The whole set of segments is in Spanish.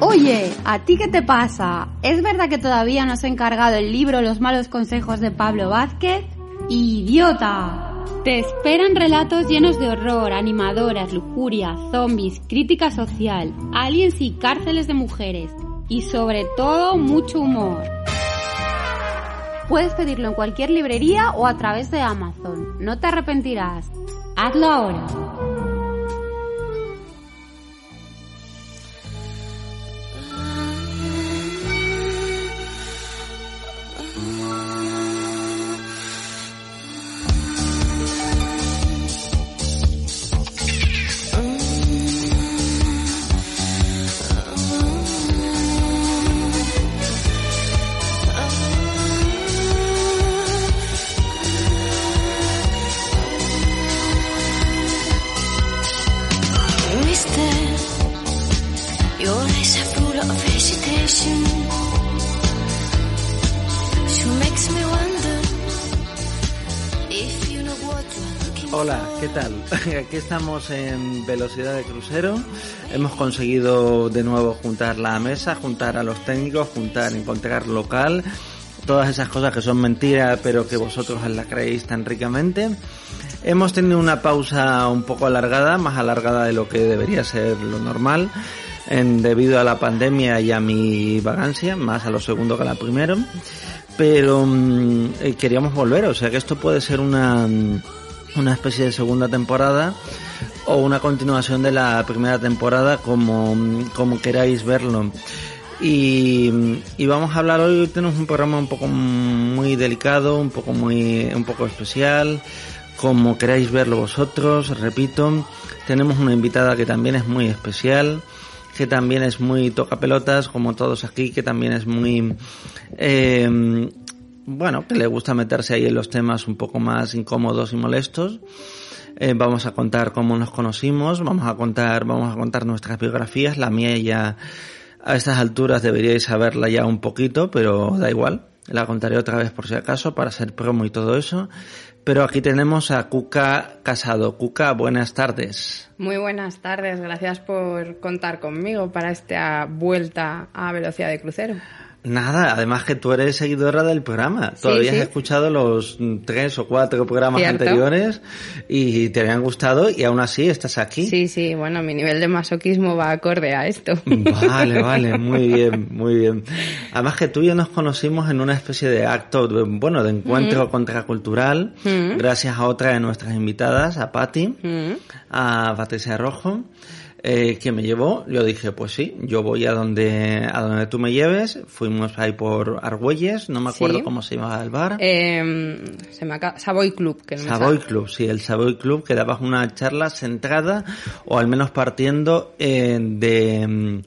Oye, ¿a ti qué te pasa? ¿Es verdad que todavía no has encargado el libro Los malos consejos de Pablo Vázquez? ¡Idiota! Te esperan relatos llenos de horror, animadoras, lujuria, zombies, crítica social, aliens y cárceles de mujeres. Y sobre todo, mucho humor. Puedes pedirlo en cualquier librería o a través de Amazon. No te arrepentirás. Hazlo ahora. Estamos en Velocidad de Crucero. Hemos conseguido de nuevo juntar la mesa, juntar a los técnicos, juntar, encontrar local, todas esas cosas que son mentiras, pero que vosotros las creéis tan ricamente. Hemos tenido una pausa un poco alargada, más alargada de lo que debería ser lo normal, debido a la pandemia y a mi vagancia, más a lo segundo que a la primero. Pero mm, eh, queríamos volver, o sea que esto puede ser una una especie de segunda temporada o una continuación de la primera temporada como, como queráis verlo. Y, y, vamos a hablar hoy, tenemos un programa un poco muy delicado, un poco muy, un poco especial, como queráis verlo vosotros, repito, tenemos una invitada que también es muy especial, que también es muy toca pelotas, como todos aquí, que también es muy, eh, bueno, que le gusta meterse ahí en los temas un poco más incómodos y molestos. Eh, vamos a contar cómo nos conocimos, vamos a contar, vamos a contar nuestras biografías, la mía ya a estas alturas deberíais saberla ya un poquito, pero da igual, la contaré otra vez por si acaso para hacer promo y todo eso. Pero aquí tenemos a Cuca Casado. Cuca, buenas tardes. Muy buenas tardes, gracias por contar conmigo para esta vuelta a velocidad de crucero. Nada, además que tú eres seguidora del programa. Todavía has escuchado los tres o cuatro programas anteriores y te habían gustado y aún así estás aquí. Sí, sí, bueno, mi nivel de masoquismo va acorde a esto. Vale, vale, muy bien, muy bien. Además que tú y yo nos conocimos en una especie de acto, bueno, de encuentro contracultural, gracias a otra de nuestras invitadas, a Patti, a Patricia Rojo eh, que me llevó, yo dije, pues sí, yo voy a donde, a donde tú me lleves, fuimos ahí por Argüelles, no me acuerdo cómo se llamaba el bar. Eh, se me Savoy Club. Que Savoy Club, sí, el Savoy Club, que daba una charla centrada, o al menos partiendo eh, de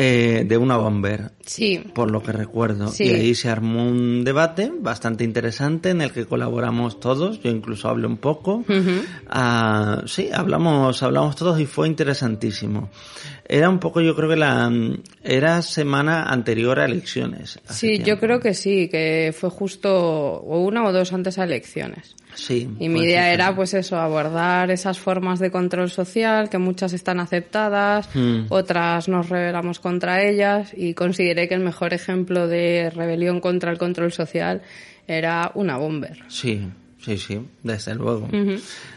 eh, de una bomber. Sí. Por lo que recuerdo. Y ahí se armó un debate bastante interesante en el que colaboramos todos. Yo incluso hablé un poco. Ah, sí, hablamos, hablamos todos y fue interesantísimo. Era un poco, yo creo que la, era semana anterior a elecciones. Sí, yo creo que sí, que fue justo una o dos antes a elecciones. Sí. Y mi idea era, pues eso, abordar esas formas de control social, que muchas están aceptadas, hmm. otras nos rebelamos contra ellas, y consideré que el mejor ejemplo de rebelión contra el control social era una bomber. Sí, sí, sí, desde luego.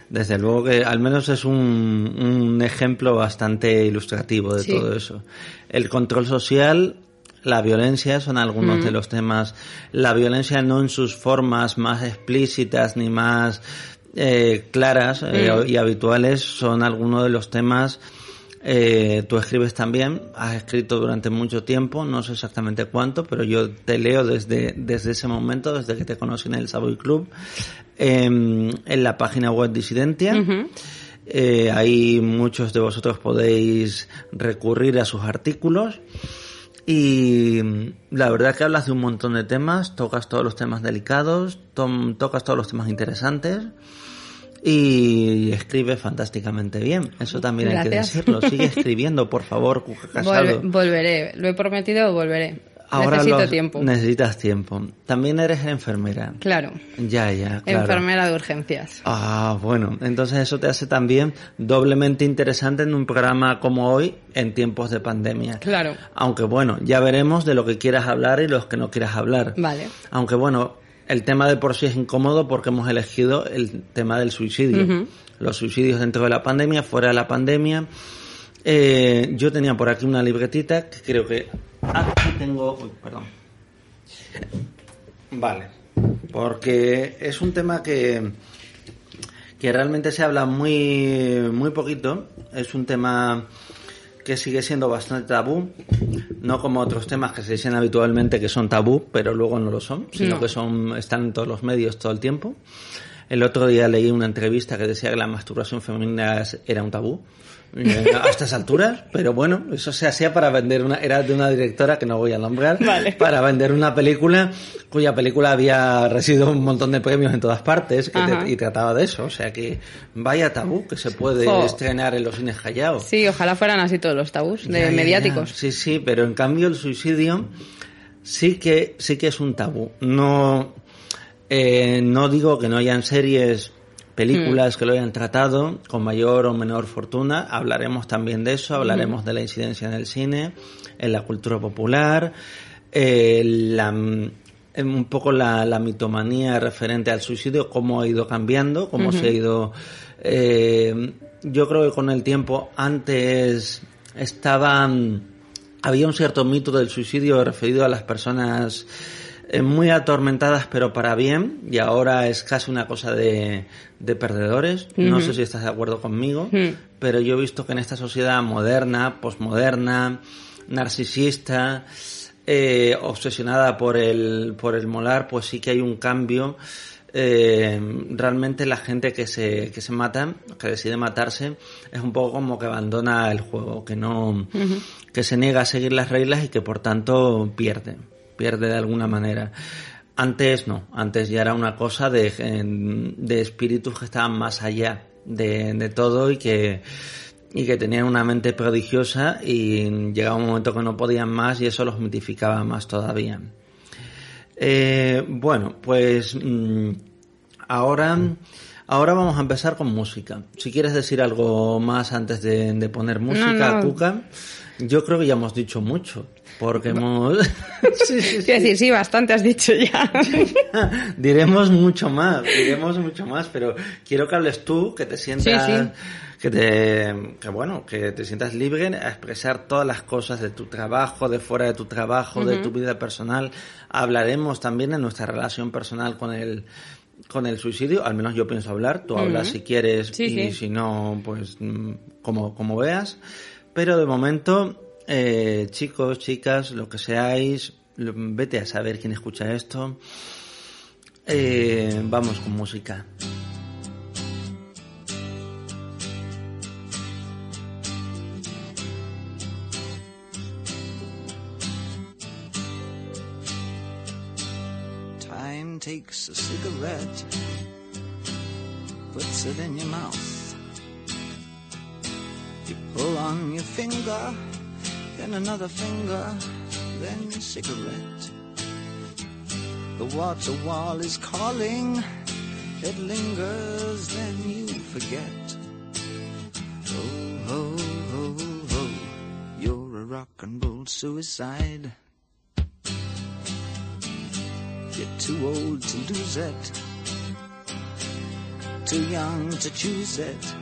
Desde luego que al menos es un, un ejemplo bastante ilustrativo de todo eso. El control social la violencia son algunos de los temas. La violencia no en sus formas más explícitas ni más eh, claras eh, y habituales son algunos de los temas. Eh, tú escribes también, has escrito durante mucho tiempo, no sé exactamente cuánto, pero yo te leo desde, desde ese momento, desde que te conocí en el Savoy Club, em, en la página web Disidentia. Eh, ahí muchos de vosotros podéis recurrir a sus artículos. Y la verdad que hablas de un montón de temas, tocas todos los temas delicados, tocas todos los temas interesantes y escribes fantásticamente bien. Eso también hay que decirlo. Sigue escribiendo, por favor, volveré, lo he prometido, volveré. Ahora Necesito los- tiempo. Necesitas tiempo. También eres enfermera. Claro. Ya, ya, claro. Enfermera de urgencias. Ah, bueno, entonces eso te hace también doblemente interesante en un programa como hoy en tiempos de pandemia. Claro. Aunque bueno, ya veremos de lo que quieras hablar y los que no quieras hablar. Vale. Aunque bueno, el tema de por sí es incómodo porque hemos elegido el tema del suicidio. Los suicidios dentro de la pandemia, fuera de la pandemia. Eh, yo tenía por aquí una libretita que creo que aquí tengo. Uy, perdón. Vale. Porque es un tema que que realmente se habla muy muy poquito. Es un tema que sigue siendo bastante tabú, no como otros temas que se dicen habitualmente que son tabú, pero luego no lo son, sino No. que son están en todos los medios todo el tiempo. El otro día leí una entrevista que decía que la masturbación femenina era un tabú. Eh, A estas alturas, pero bueno, eso se hacía para vender una, era de una directora que no voy a nombrar, Vale. para vender una película cuya película había recibido un montón de premios en todas partes que te- Ajá. y trataba de eso. O sea que vaya tabú que se puede estrenar en los cines Callao. Sí, ojalá fueran así todos los tabús de Ya, ya, mediáticos. ya. Sí, sí, pero en cambio el suicidio sí que sí que es un tabú. No eh, no digo que no hayan series películas que lo hayan tratado con mayor o menor fortuna. Hablaremos también de eso, hablaremos de la incidencia en el cine, en la cultura popular, eh, la, en un poco la, la mitomanía referente al suicidio, cómo ha ido cambiando, cómo se ha ido... eh, yo creo que con el tiempo antes estaba... Había un cierto mito del suicidio referido a las personas eh, muy atormentadas pero para bien y ahora es casi una cosa de, de perdedores. No sé si estás de acuerdo conmigo, pero yo he visto que en esta sociedad moderna, posmoderna, narcisista, eh, obsesionada por el, por el molar, pues sí que hay un cambio. Eh, realmente la gente que se, que se mata, que decide matarse, es un poco como que abandona el juego, que no, que se niega a seguir las reglas y que por tanto pierde, pierde de alguna manera. Antes no, antes ya era una cosa de, de espíritus que estaban más allá de, de todo y que, y que tenían una mente prodigiosa y llegaba un momento que no podían más y eso los mitificaba más todavía. Eh, bueno, pues mm, ahora, ahora vamos a empezar con música. Si quieres decir algo más antes de, de poner música, no. Cuca, yo creo que ya hemos dicho mucho, porque hemos... Sí, sí, sí. Quiero decir, sí, bastante has dicho ya. diremos mucho más, diremos mucho más, pero quiero que hables tú, que te sientas, Sí, sí. que te, que bueno, que te sientas libre a expresar todas las cosas de tu trabajo, de fuera de tu trabajo, de tu vida personal. Hablaremos también de nuestra relación personal con el, con el suicidio, al menos yo pienso hablar, tú hablas si quieres Sí, y sí. si no, pues mm, como, como veas. Pero de momento, eh, chicos, chicas, lo que seáis, vete a saber quién escucha esto. Eh, vamos con música. Time takes a cigarette, puts it in your mouth. You pull on your finger, then another finger, then cigarette. The water wall is calling, it lingers, then you forget. Oh, ho, ho, ho, you're a rock and roll suicide. You're too old to lose it, too young to choose it.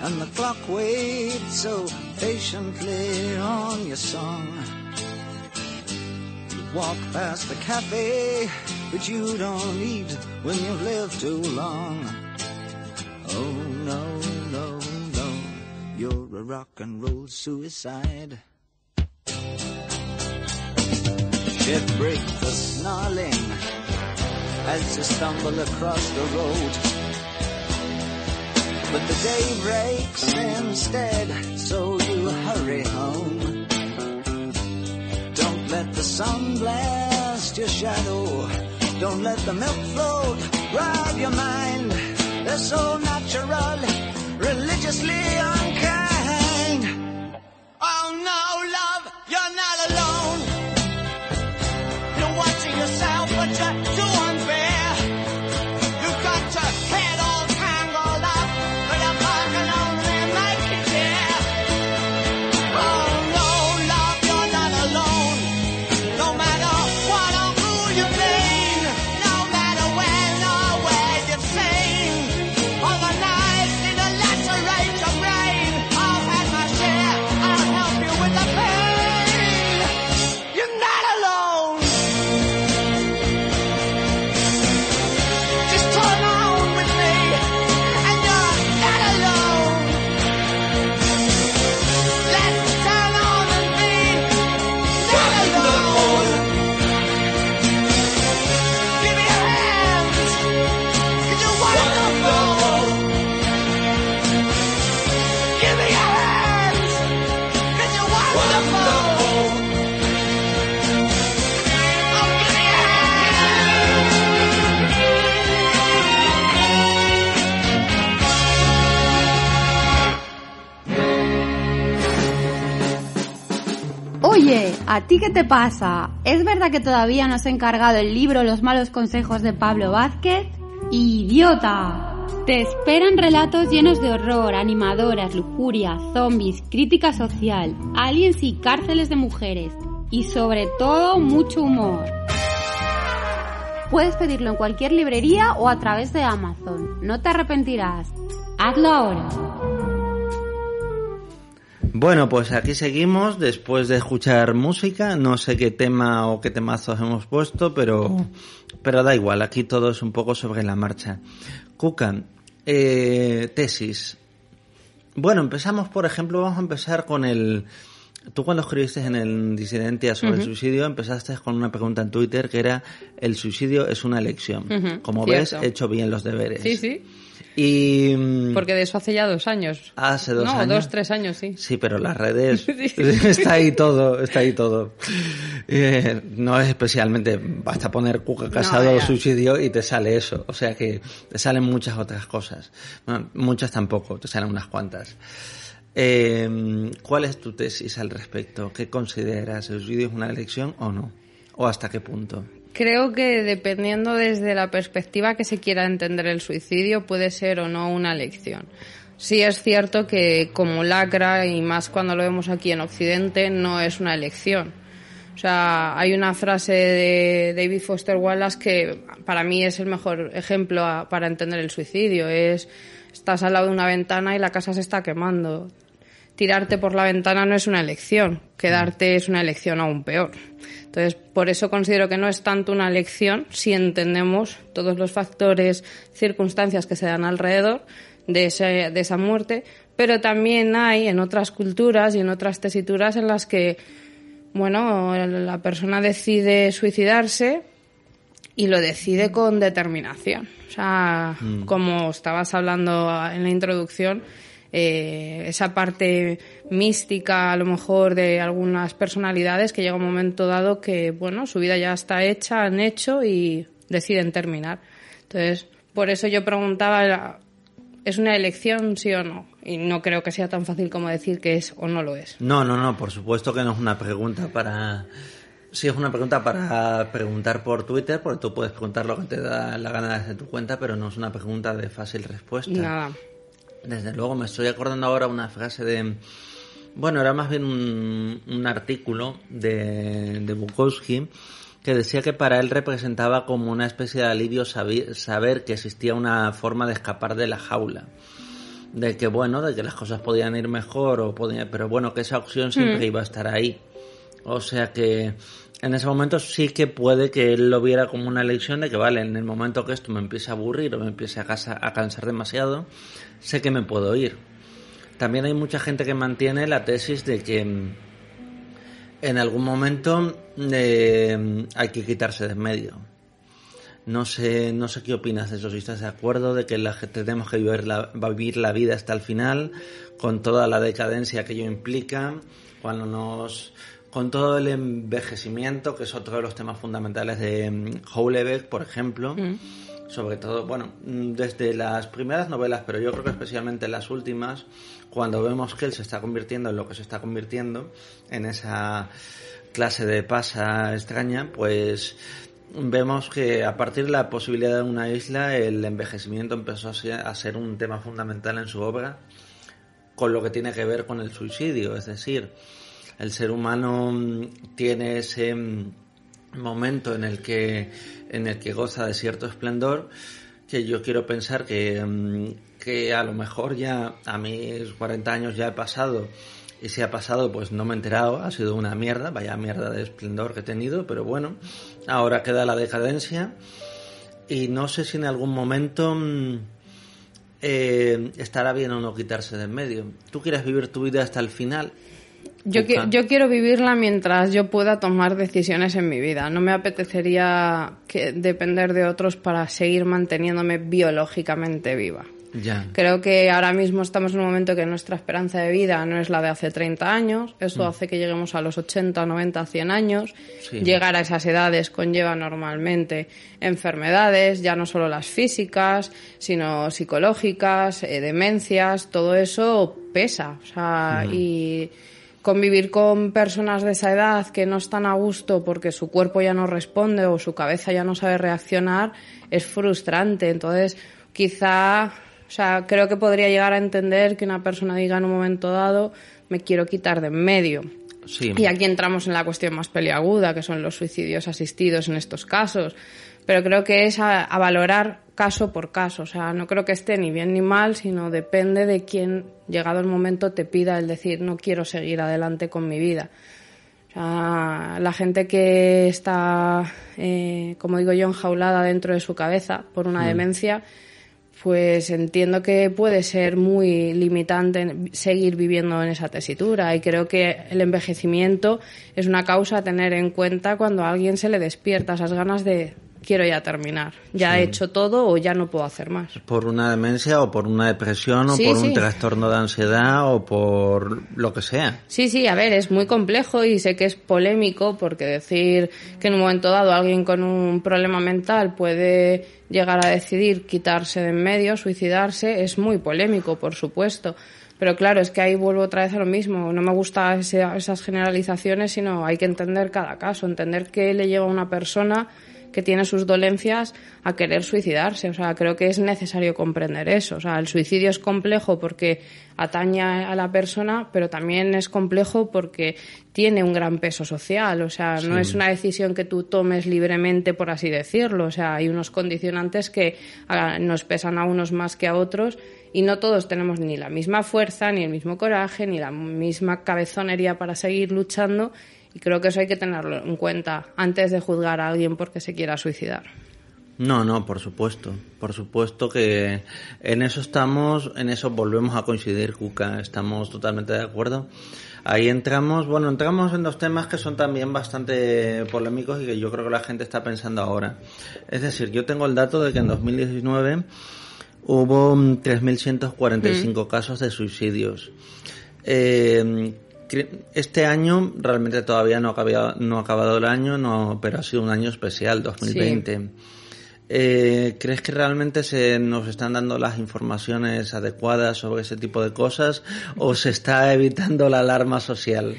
And the clock waits so patiently on your song. You walk past the cafe, but you don't eat when you've lived too long. Oh no, no, no, you're a rock and roll suicide. Shit break the snarling as you stumble across the road. But the day breaks instead, so you hurry home. Don't let the sun blast your shadow. Don't let the milk float rob your mind. They're so natural, religiously ¿a ti qué te pasa? ¿Es verdad que todavía no has encargado el libro Los malos consejos de Pablo Vázquez? ¡Idiota! Te esperan relatos llenos de horror, animadoras, lujuria, zombies, crítica social, aliens y cárceles de mujeres. Y sobre todo, mucho humor. Puedes pedirlo en cualquier librería o a través de Amazon. No te arrepentirás. Hazlo ahora. Bueno, pues aquí seguimos después de escuchar música. No sé qué tema o qué temazos hemos puesto, pero, pero da igual. Aquí todo es un poco sobre la marcha. Kukan, eh, tesis. Bueno, empezamos, por ejemplo, vamos a empezar con el, Tú cuando escribiste en el Disidentia sobre el suicidio empezaste con una pregunta en Twitter que era el suicidio es una elección. Como ves, he hecho bien los deberes. Sí, sí. Y... Porque de eso hace ya dos años. Hace dos no, años. dos, tres años, sí. Sí, pero las redes... está ahí todo, está ahí todo. Eh, no es especialmente... Basta poner cuca casado o suicidio y te sale eso. O sea que te salen muchas otras cosas. muchas tampoco, te salen unas cuantas. Eh, ¿Cuál es tu tesis al respecto? ¿Qué consideras? ¿El suicidio es una elección o no? ¿O hasta qué punto? Creo que dependiendo desde la perspectiva que se quiera entender el suicidio, puede ser o no una elección. Sí es cierto que como lacra, y más cuando lo vemos aquí en Occidente, no es una elección. O sea, hay una frase de David Foster Wallace que para mí es el mejor ejemplo para entender el suicidio. Es, estás al lado de una ventana y la casa se está quemando. Tirarte por la ventana no es una elección, quedarte es una elección aún peor. Entonces, por eso considero que no es tanto una elección si entendemos todos los factores, circunstancias que se dan alrededor de, de esa muerte, pero también hay en otras culturas y en otras tesituras en las que, bueno, la persona decide suicidarse y lo decide con determinación. O sea, mm. como estabas hablando en la introducción, eh, esa parte mística a lo mejor de algunas personalidades que llega un momento dado que, bueno, su vida ya está hecha, han hecho y deciden terminar. Entonces, por eso yo preguntaba, ¿es una elección sí o no? Y no creo que sea tan fácil como decir que es o no lo es. No, no, no, por supuesto que no es una pregunta para... Sí, es una pregunta para preguntar por Twitter, porque tú puedes preguntar lo que te da la gana desde tu cuenta, pero no es una pregunta de fácil respuesta. Nada. Desde luego, me estoy acordando ahora una frase de... Bueno, era más bien un, artículo de, de Bukowski que decía que para él representaba como una especie de alivio saber, que existía una forma de escapar de la jaula. De que, bueno, de que las cosas podían ir mejor, o podían, pero bueno, que esa opción siempre mm. iba a estar ahí. O sea que en ese momento sí que puede que él lo viera como una lección de que, vale, en el momento que esto me empiece a aburrir o me empiece a, a cansar demasiado, sé que me puedo ir. También hay mucha gente que mantiene la tesis de que mm, en algún momento eh, hay que quitarse de en medio. No sé, no sé qué opinas de eso, si estás de acuerdo de que la, tenemos que vivir la, vivir la vida hasta el final, con toda la decadencia que ello implica, cuando nos, con todo el envejecimiento, que es otro de los temas fundamentales de mm, Houellebecq, por ejemplo. Mm sobre todo, bueno, mm, desde las primeras novelas, pero yo creo que especialmente las últimas, cuando vemos que él se está convirtiendo en lo que se está convirtiendo, en esa clase de pasa extraña, pues vemos que a partir de la posibilidad de una isla, el envejecimiento empezó a ser un tema fundamental en su obra, con lo que tiene que ver con el suicidio, es decir, el ser humano mm, tiene ese mm, momento en el que en el que goza de cierto esplendor que yo quiero pensar que, mm, que a lo mejor ya a mis 40 años ya he pasado y si ha pasado pues no me he enterado, ha sido una mierda, vaya mierda de esplendor que he tenido, pero bueno, ahora queda la decadencia y no sé si en algún momento eh, estará bien o no quitarse de en medio. ¿Tú quieres vivir tu vida hasta el final? Yo, yo quiero vivirla mientras yo pueda tomar decisiones en mi vida. No me apetecería que depender de otros para seguir manteniéndome biológicamente viva. Creo que ahora mismo estamos en un momento que nuestra esperanza de vida no es la de hace 30 años. Eso mm. hace que lleguemos a los 80, 90, 100 años. Llegar a esas edades conlleva normalmente enfermedades, ya no solo las físicas, sino psicológicas, eh, demencias. Todo eso pesa. O sea, mm. y convivir con personas de esa edad que no están a gusto porque su cuerpo ya no responde o su cabeza ya no sabe reaccionar es frustrante. Entonces, quizá, o sea, creo que podría llegar a entender que una persona diga en un momento dado, me quiero quitar de en medio. Y aquí entramos en la cuestión más peliaguda, que son los suicidios asistidos en estos casos. Pero creo que es a, valorar caso por caso. O sea, no creo que esté ni bien ni mal, sino depende de quién, llegado el momento, te pida el decir, no quiero seguir adelante con mi vida. O sea, la gente que está, eh, como digo yo, enjaulada dentro de su cabeza por una mm. demencia, pues entiendo que puede ser muy limitante seguir viviendo en esa tesitura y creo que el envejecimiento es una causa a tener en cuenta cuando a alguien se le despierta esas ganas de quiero ya terminar, ya he hecho todo o ya no puedo hacer más. Por una demencia o por una depresión o por un trastorno de ansiedad o por lo que sea. Sí, sí, a ver, es muy complejo y sé que es polémico porque decir que en un momento dado alguien con un problema mental puede llegar a decidir quitarse de en medio, suicidarse, es muy polémico, por supuesto. Pero claro, es que ahí vuelvo otra vez a lo mismo. No me gustan esas generalizaciones, sino hay que entender cada caso, entender qué le lleva a una persona que tiene sus dolencias a querer suicidarse. O sea, creo que es necesario comprender eso. O sea, el suicidio es complejo porque atañe a la persona, pero también es complejo porque tiene un gran peso social. O sea, no es una decisión que tú tomes libremente, por así decirlo. O sea, hay unos condicionantes que ah, nos pesan a unos más que a otros y no todos tenemos ni la misma fuerza, ni el mismo coraje, ni la misma cabezonería para seguir luchando y creo que eso hay que tenerlo en cuenta antes de juzgar a alguien porque se quiera suicidar. No, no, por supuesto. Por supuesto que en eso estamos, en eso volvemos a coincidir, Cuca. Estamos totalmente de acuerdo. Ahí entramos, bueno, entramos en dos temas que son también bastante polémicos y que yo creo que la gente está pensando ahora. Es decir, yo tengo el dato de que en 2019 hubo 3.145 mm. casos de suicidios. Eh, este año realmente todavía no ha acabado, no ha acabado el año, no, pero ha sido un año especial, 2020. Eh, ¿Crees que realmente se nos están dando las informaciones adecuadas sobre ese tipo de cosas o se está evitando la alarma social?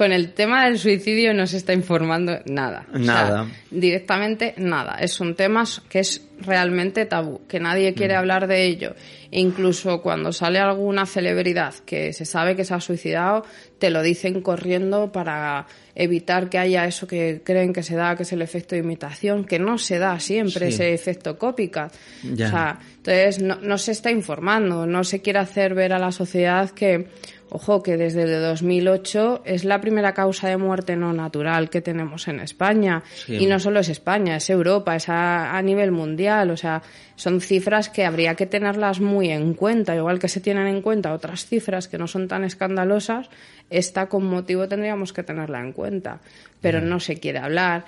Con el tema del suicidio no se está informando nada. Nada. directamente nada. Es un tema que es realmente tabú, que nadie quiere mm. hablar de ello. E incluso cuando sale alguna celebridad que se sabe que se ha suicidado, te lo dicen corriendo para evitar que haya eso que creen que se da, que es el efecto de imitación, que no se da siempre ese efecto cópica. O sea, entonces no, no se está informando, no se quiere hacer ver a la sociedad que Ojo que desde el 2008 es la primera causa de muerte no natural que tenemos en España. Y no solo es España, es Europa, es a, nivel mundial. O sea, son cifras que habría que tenerlas muy en cuenta. Igual que se tienen en cuenta otras cifras que no son tan escandalosas, esta con motivo tendríamos que tenerla en cuenta. Pero no se quiere hablar.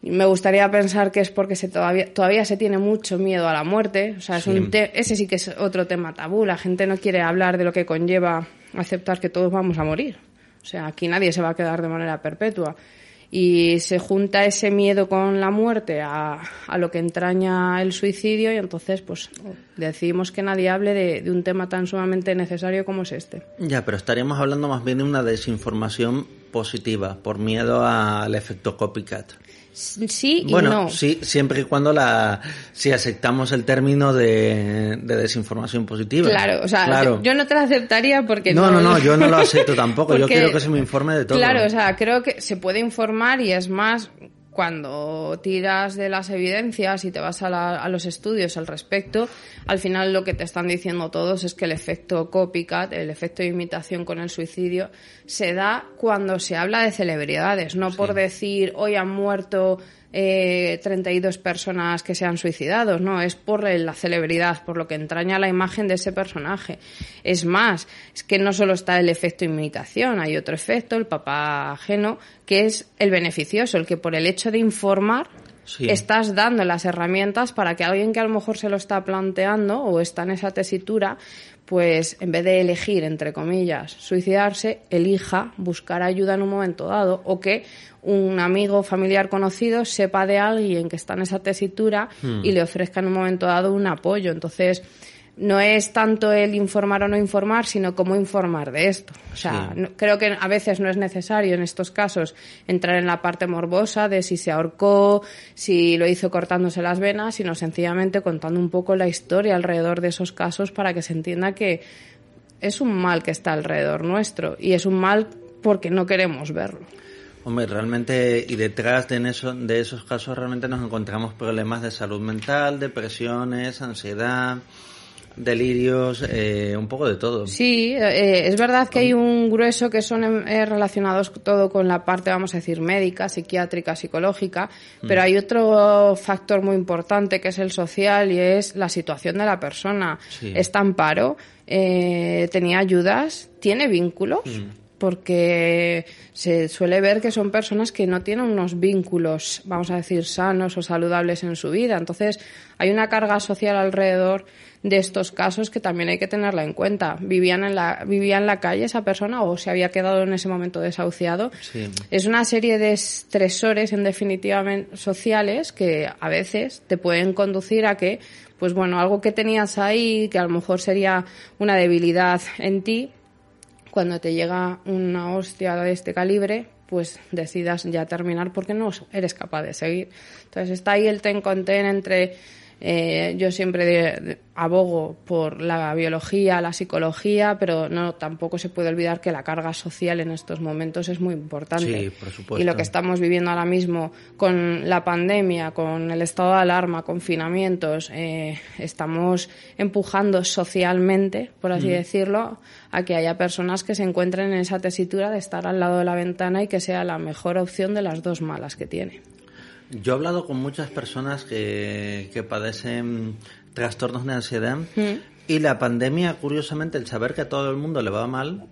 Me gustaría pensar que es porque se todavía, todavía se tiene mucho miedo a la muerte. O sea, es un ese sí que es otro tema tabú. La gente no quiere hablar de lo que conlleva aceptar que todos vamos a morir. O sea, aquí nadie se va a quedar de manera perpetua. Y se junta ese miedo con la muerte a, a lo que entraña el suicidio y entonces pues decidimos que nadie hable de, de un tema tan sumamente necesario como es este. Ya, pero estaríamos hablando más bien de una desinformación positiva por miedo al efecto copycat. Sí y bueno, no. sí, siempre y cuando la, si aceptamos el término de, desinformación positiva. Claro, o sea, Yo, no te la aceptaría porque no. No, no, yo no lo acepto tampoco. yo quiero que se me informe de todo. Claro, o sea, creo que se puede informar y es más, cuando tiras de las evidencias y te vas a, los estudios al respecto, al final lo que te están diciendo todos es que el efecto copycat, el efecto de imitación con el suicidio, se da cuando se habla de celebridades, no por decir hoy han muerto eh, 32 personas que se han suicidado, no, es por la celebridad, por lo que entraña la imagen de ese personaje. Es más, es que no solo está el efecto imitación, hay otro efecto, el papá ajeno, que es el beneficioso, el que por el hecho de informar estás dando las herramientas para que alguien que a lo mejor se lo está planteando o está en esa tesitura, pues en vez de elegir, entre comillas, suicidarse, elija buscar ayuda en un momento dado o que un amigo, familiar conocido sepa de alguien que está en esa tesitura hmm. y le ofrezca en un momento dado un apoyo. Entonces, no es tanto el informar o no informar, sino cómo informar de esto. O sea, creo que a veces no es necesario en estos casos entrar en la parte morbosa de si se ahorcó, si lo hizo cortándose las venas, sino sencillamente contando un poco la historia alrededor de esos casos para que se entienda que es un mal que está alrededor nuestro y es un mal porque no queremos verlo. Hombre, realmente, y detrás de, eso, de esos casos realmente nos encontramos problemas de salud mental, depresiones, ansiedad, delirios, eh, un poco de todo. Sí, eh, es verdad que hay un grueso que son eh, relacionados todo con la parte, vamos a decir, médica, psiquiátrica, psicológica, pero mm. hay otro factor muy importante que es el social y es la situación de la persona. Está en paro, tenía ayudas, tiene vínculos. Mm porque se suele ver que son personas que no tienen unos vínculos, vamos a decir, sanos o saludables en su vida. Entonces, hay una carga social alrededor de estos casos que también hay que tenerla en cuenta. ¿Vivían en la, ¿Vivía en la calle esa persona o se había quedado en ese momento desahuciado? Es una serie de estresores, en definitiva, sociales que a veces te pueden conducir a que, pues bueno, algo que tenías ahí, que a lo mejor sería una debilidad en ti, cuando te llega una hostia de este calibre, pues decidas ya terminar porque no eres capaz de seguir. Entonces está ahí el ten con ten entre eh, yo siempre abogo por la biología, la psicología, pero no tampoco se puede olvidar que la carga social en estos momentos es muy importante. Y lo que estamos viviendo ahora mismo con la pandemia, con el estado de alarma, confinamientos, eh, estamos empujando socialmente, por así decirlo, a que haya personas que se encuentren en esa tesitura de estar al lado de la ventana y que sea la mejor opción de las dos malas que tiene. Yo he hablado con muchas personas que, que padecen trastornos de ansiedad mm. y la pandemia, curiosamente, el saber que a todo el mundo le va mal,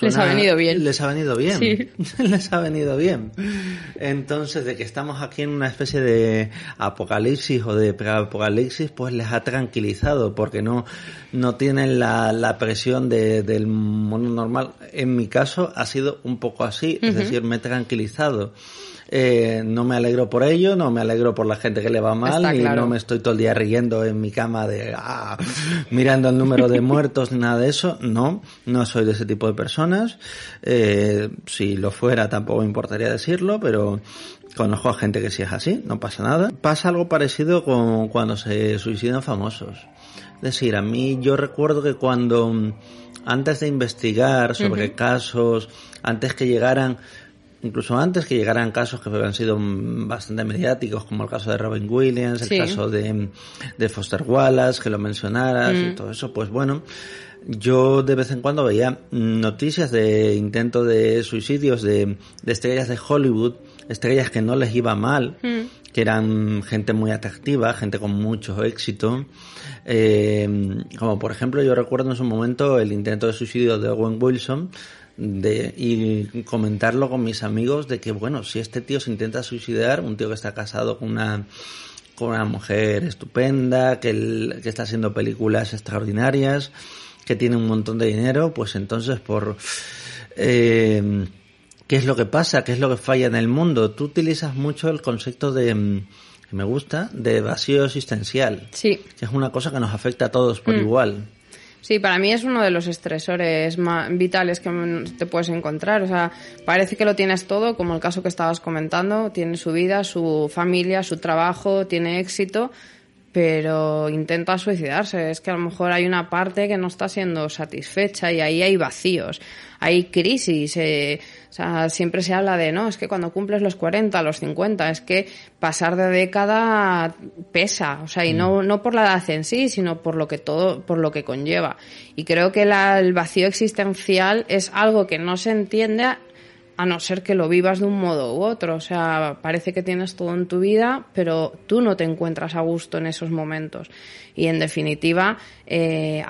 les ha venido bien. Les ha venido bien. Sí. les ha venido bien. Entonces, de que estamos aquí en una especie de apocalipsis o de preapocalipsis, pues les ha tranquilizado porque no, no tienen la, la presión de, del mundo normal. En mi caso ha sido un poco así, es decir, me he tranquilizado. Eh, no me alegro por ello, no me alegro por la gente que le va mal, y no me estoy todo el día riendo en mi cama de ah, mirando el número de muertos ni nada de eso. No, no soy de ese tipo de personas. Eh, si lo fuera tampoco me importaría decirlo, pero conozco a gente que sí es así, no pasa nada. Pasa algo parecido con cuando se suicidan famosos. Es decir, a mí yo recuerdo que cuando antes de investigar sobre casos, antes que llegaran incluso antes que llegaran casos que habían sido bastante mediáticos, como el caso de Robin Williams, el caso de, de, Foster Wallace, que lo mencionaras y mm. todo eso, pues bueno, yo de vez en cuando veía noticias de intento de suicidios de, de estrellas de Hollywood, estrellas que no les iba mal, mm. que eran gente muy atractiva, gente con mucho éxito. Eh, como por ejemplo, yo recuerdo en su momento el intento de suicidio de Owen Wilson, de, y comentarlo con mis amigos de que, bueno, si este tío se intenta suicidar, un tío que está casado con una, con una mujer estupenda, que, que está haciendo películas extraordinarias, que tiene un montón de dinero, pues entonces por... Eh, ¿Qué es lo que pasa? ¿Qué es lo que falla en el mundo? Tú utilizas mucho el concepto de que me gusta, de vacío existencial. Sí. Que es una cosa que nos afecta a todos por mm. igual. Sí, para mí es uno de los estresores más vitales que te puedes encontrar. O sea, parece que lo tienes todo, como el caso que estabas comentando. Tiene su vida, su familia, su trabajo, tiene éxito, pero intenta suicidarse. Es que a lo mejor hay una parte que no está siendo satisfecha y ahí hay vacíos, hay crisis. Eh, o sea, siempre se habla de, no, es que cuando cumples los 40, los 50, es que pasar de década pesa. O sea, y no, mm. no por la edad en sí, sino por lo que todo, por lo que conlleva. Y creo que el vacío existencial es algo que no se entiende a no ser que lo vivas de un modo u otro. O sea, parece que tienes todo en tu vida, pero tú no te encuentras a gusto en esos momentos. Y en definitiva, eh,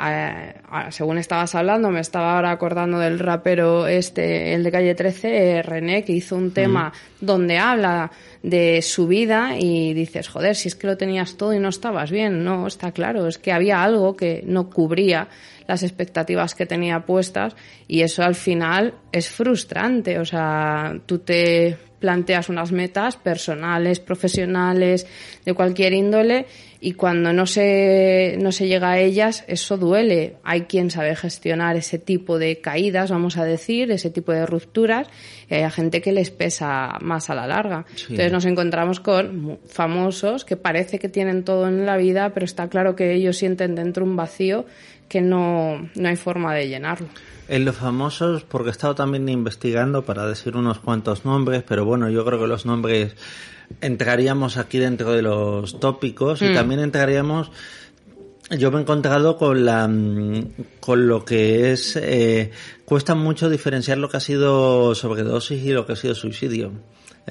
según estabas hablando, me estaba ahora acordando del rapero este, el de calle 13, René, que hizo un tema donde habla de su vida y dices, joder, si es que lo tenías todo y no estabas bien. No, está claro, es que había algo que no cubría las expectativas que tenía puestas y eso al final es frustrante. O sea, tú te planteas unas metas personales, profesionales, de cualquier índole y cuando no se, no se llega a ellas, eso duele. Hay quien sabe gestionar ese tipo de caídas, vamos a decir, ese tipo de rupturas, y hay gente que les pesa más a la larga. Entonces nos encontramos con famosos que parece que tienen todo en la vida, pero está claro que ellos sienten dentro un vacío que no, no hay forma de llenarlo. En los famosos, porque he estado también investigando para decir unos cuantos nombres, pero bueno, yo creo que los nombres entraríamos aquí dentro de los tópicos y mm. también entraríamos yo me he encontrado con la mm, con lo que es eh, cuesta mucho diferenciar lo que ha sido sobredosis y lo que ha sido suicidio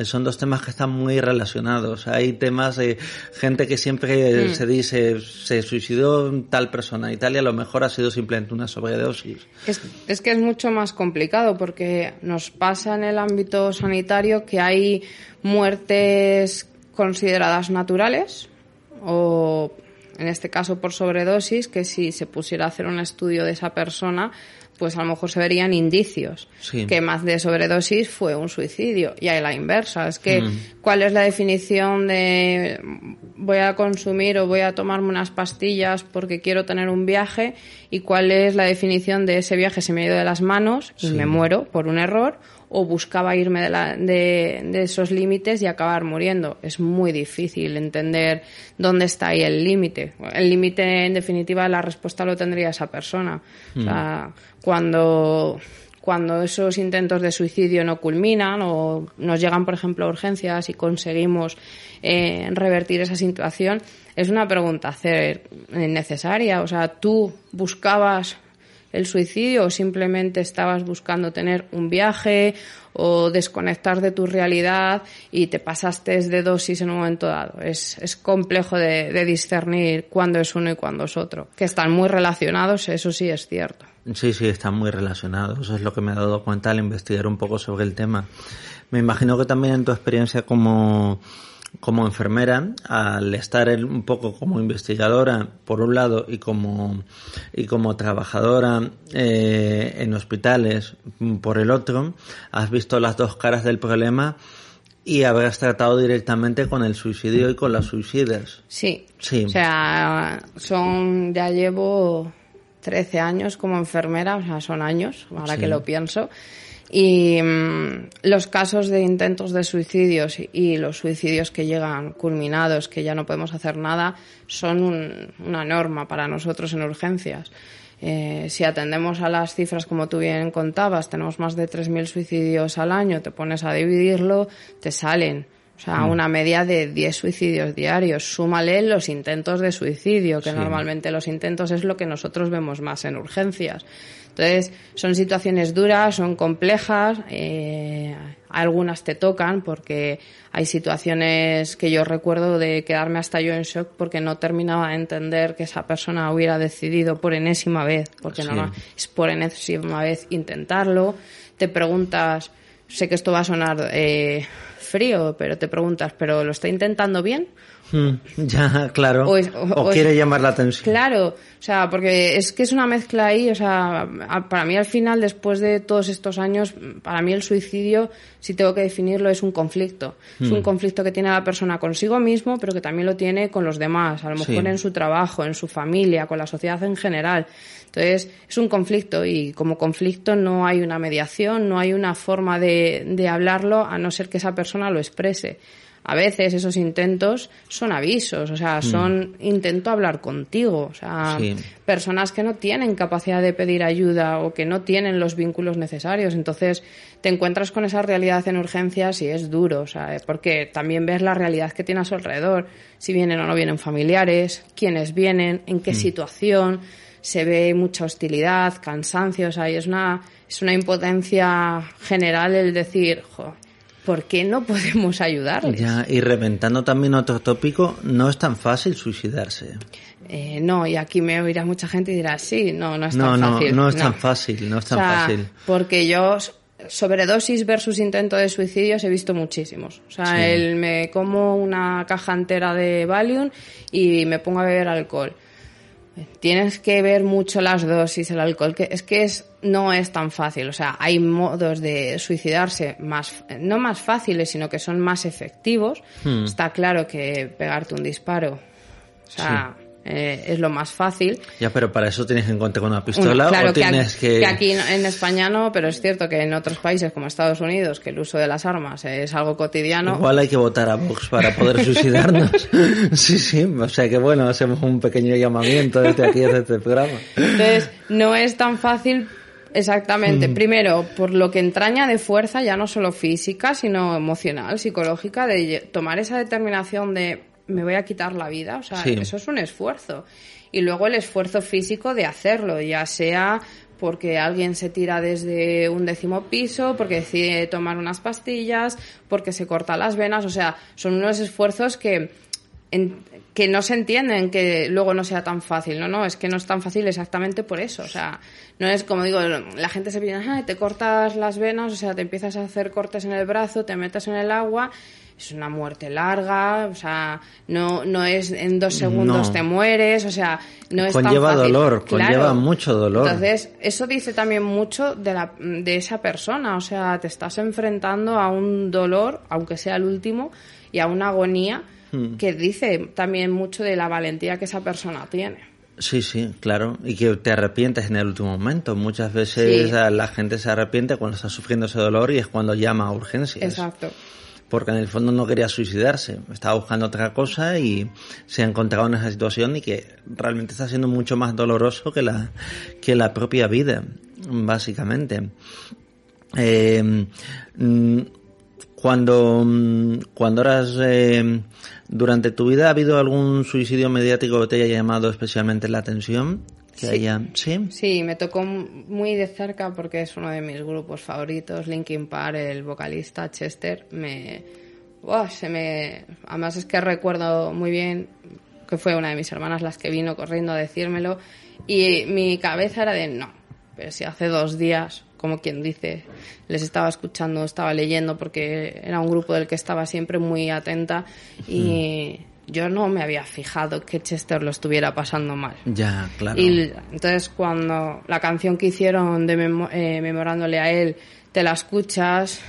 son dos temas que están muy relacionados. Hay temas de gente que siempre mm. se dice se suicidó tal persona en Italia, a lo mejor ha sido simplemente una sobredosis. Es, es que es mucho más complicado porque nos pasa en el ámbito sanitario que hay muertes consideradas naturales o en este caso por sobredosis, que si se pusiera a hacer un estudio de esa persona, pues a lo mejor se verían indicios que más de sobredosis fue un suicidio. Y hay la inversa, es que mm. cuál es la definición de voy a consumir o voy a tomarme unas pastillas porque quiero tener un viaje y cuál es la definición de ese viaje se me ha ido de las manos y me muero por un error o buscaba irme de, la, de, de, esos límites y acabar muriendo. Es muy difícil entender dónde está ahí el límite. El límite, en definitiva, la respuesta lo tendría esa persona. O sea, mm. Cuando cuando esos intentos de suicidio no culminan o nos llegan, por ejemplo, a urgencias y conseguimos eh, revertir esa situación, es una pregunta hacer necesaria. O sea, tú buscabas el suicidio o simplemente estabas buscando tener un viaje o desconectar de tu realidad y te pasaste de dosis en un momento dado. Es, es complejo de, de discernir cuándo es uno y cuándo es otro. Que están muy relacionados, eso sí es cierto. Sí, sí, están muy relacionados. Eso es lo que me he dado cuenta al investigar un poco sobre el tema. Me imagino que también en tu experiencia como como enfermera, al estar un poco como investigadora por un lado y como y como trabajadora eh, en hospitales por el otro, has visto las dos caras del problema y habrás tratado directamente con el suicidio y con las suicidas. Sí. Sí. O sea, son ya llevo 13 años como enfermera, o sea, son años, ahora que lo pienso. Y mm, los casos de intentos de suicidios y los suicidios que llegan culminados, que ya no podemos hacer nada, son una norma para nosotros en urgencias. Eh, si atendemos a las cifras como tú bien contabas, tenemos más de 3.000 suicidios al año, te pones a dividirlo, te salen. O sea, mm. una media de 10 suicidios diarios. Súmale los intentos de suicidio, que normalmente los intentos es lo que nosotros vemos más en urgencias. Entonces, son situaciones duras, son complejas, eh, algunas te tocan porque hay situaciones que yo recuerdo de quedarme hasta yo en shock porque no terminaba de entender que esa persona hubiera decidido por enésima vez, porque no es por enésima vez intentarlo. Te preguntas, sé que esto va a sonar eh, frío, pero te preguntas, ¿pero lo está intentando bien? Hmm, ya, claro. O, quiere llamar la atención. Claro, o sea, porque es que es una mezcla ahí, o sea, para mí al final, después de todos estos años, para mí el suicidio, si tengo que definirlo, es un conflicto. Es un hmm. conflicto que tiene la persona consigo mismo, pero que también lo tiene con los demás, a lo mejor en su trabajo, en su familia, con la sociedad en general. Entonces, es un conflicto y como conflicto no hay una mediación, no hay una forma de, de hablarlo a no ser que esa persona lo exprese a veces esos intentos son avisos, o sea, mm. son intento hablar contigo, o sea, personas que no tienen capacidad de pedir ayuda o que no tienen los vínculos necesarios, entonces te encuentras con esa realidad en urgencias y es duro, o sea, porque también ves la realidad que tiene a su alrededor, si vienen o no vienen familiares, quiénes vienen, en qué mm. situación, se ve mucha hostilidad, cansancio, o sea, y es una es una impotencia general el decir, ¿por qué no podemos ayudarles? Ya, y reventando también otro tópico, no es tan fácil suicidarse. Eh, no, y aquí me oirá mucha gente y dirá, sí, no, no es tan fácil. No, no es tan fácil, no es tan fácil. Porque yo sobredosis versus intento de suicidios he visto muchísimos. O sea, el me como una caja entera de Valium y me pongo a beber alcohol. Tienes que ver mucho las dosis, el alcohol, que es que es, no es tan fácil. O sea, hay modos de suicidarse más, no más fáciles, sino que son más efectivos. Hmm. Está claro que pegarte un disparo, o sea, eh, es lo más fácil. Ya, pero para eso tienes que encontrar con una pistola claro o tienes que, que... que aquí en España no, pero es cierto que en otros países como Estados Unidos, que el uso de las armas es algo cotidiano. Igual hay que votar a Vox para poder suicidarnos. sí, sí, o sea que bueno, hacemos un pequeño llamamiento desde aquí, desde este programa. Entonces, no es tan fácil Exactamente. Primero, por lo que entraña de fuerza, ya no solo física, sino emocional, psicológica, de tomar esa determinación de me voy a quitar la vida. O sea, Sí. eso es un esfuerzo. Y luego el esfuerzo físico de hacerlo, ya sea porque alguien se tira desde un décimo piso, porque decide tomar unas pastillas, porque se corta las venas. O sea, son unos esfuerzos que en- que no se entienden que luego no sea tan fácil. No, no, es que no es tan fácil exactamente por eso. O sea, no es como digo, la gente se piensa, "Ah, te cortas las venas, o sea, te empiezas a hacer cortes en el brazo, te metes en el agua. Es una muerte larga, o sea, no, no es en dos segundos No. te mueres, o sea, no es tan Conlleva fácil. dolor, Claro. conlleva mucho dolor. Entonces, eso dice también mucho de, la, de esa persona, o sea, te estás enfrentando a un dolor, aunque sea el último, y a una agonía Hmm. que dice también mucho de la valentía que esa persona tiene. Sí, sí, claro. Y que te arrepientes en el último momento. Muchas veces Sí. la gente se arrepiente cuando está sufriendo ese dolor y es cuando llama a urgencias. Exacto. Porque en el fondo no quería suicidarse. Estaba buscando otra cosa y se ha encontrado en esa situación y que realmente está siendo mucho más doloroso que la, que la propia vida, básicamente. Eh, mm, cuando, mm, cuando eras, eh, durante tu vida, ¿ha habido algún suicidio mediático que te haya llamado especialmente la atención? Que Sí. haya, ¿sí? Sí, me tocó muy de cerca porque es uno de mis grupos favoritos, Linkin Park, el vocalista Chester, me... Buah, se me... Además es que recuerdo muy bien que fue una de mis hermanas las que vino corriendo a decírmelo y mi cabeza era de no, pero si hace dos días, como quien dice, les estaba escuchando, estaba leyendo porque era un grupo del que estaba siempre muy atenta y yo no me había fijado que Chester lo estuviera pasando mal. Ya, claro. Y entonces cuando la canción que hicieron de memo- eh, memorándole a él, te la escuchas,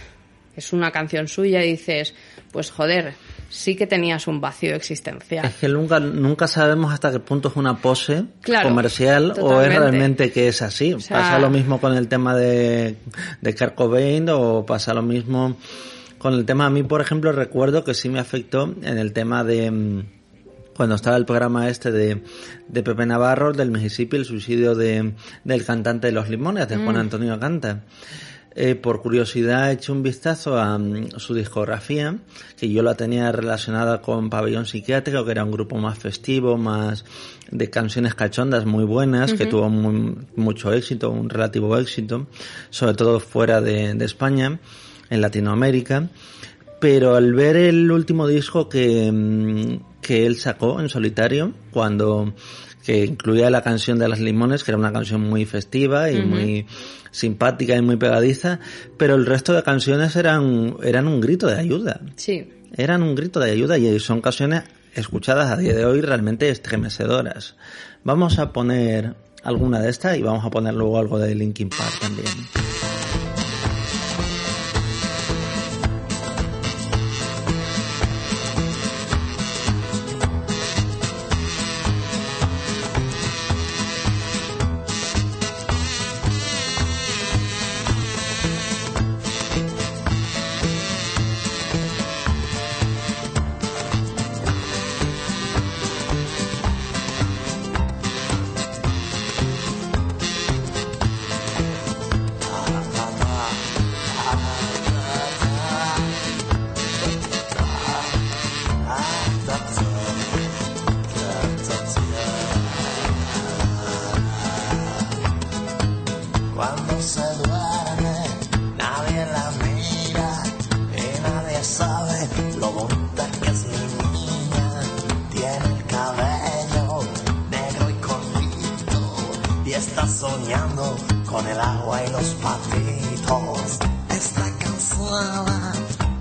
es una canción suya y dices, pues joder, sí que tenías un vacío existencial. Es que nunca, nunca sabemos hasta qué punto es una pose Claro, comercial o es realmente que es así. sea- pasa lo mismo con el tema de, de Kurt Cobain o pasa lo mismo con el tema. A mí, por ejemplo, recuerdo que sí me afectó en el tema de mm, cuando estaba el programa este de, de Pepe Navarro, del Mississippi, el suicidio de, del cantante de Los Limones, de Mm. Juan Antonio Canta. Eh, por curiosidad he hecho un vistazo a mm, su discografía, que yo la tenía relacionada con Pabellón Psiquiátrico, que era un grupo más festivo, más de canciones cachondas muy buenas, que tuvo muy- mucho éxito, un relativo éxito, sobre todo fuera de, de España, en Latinoamérica. Pero al ver el último disco que, mm, que él sacó en solitario, cuando que incluía la canción de las limones, que era una canción muy festiva y muy simpática y muy pegadiza, pero el resto de canciones eran, eran un grito de ayuda. Sí, Eran un grito de ayuda y son canciones escuchadas a día de hoy realmente estremecedoras. Vamos a poner alguna de estas y vamos a poner luego algo de Linkin Park también. Está soñando con el agua y los patitos. Está cansada,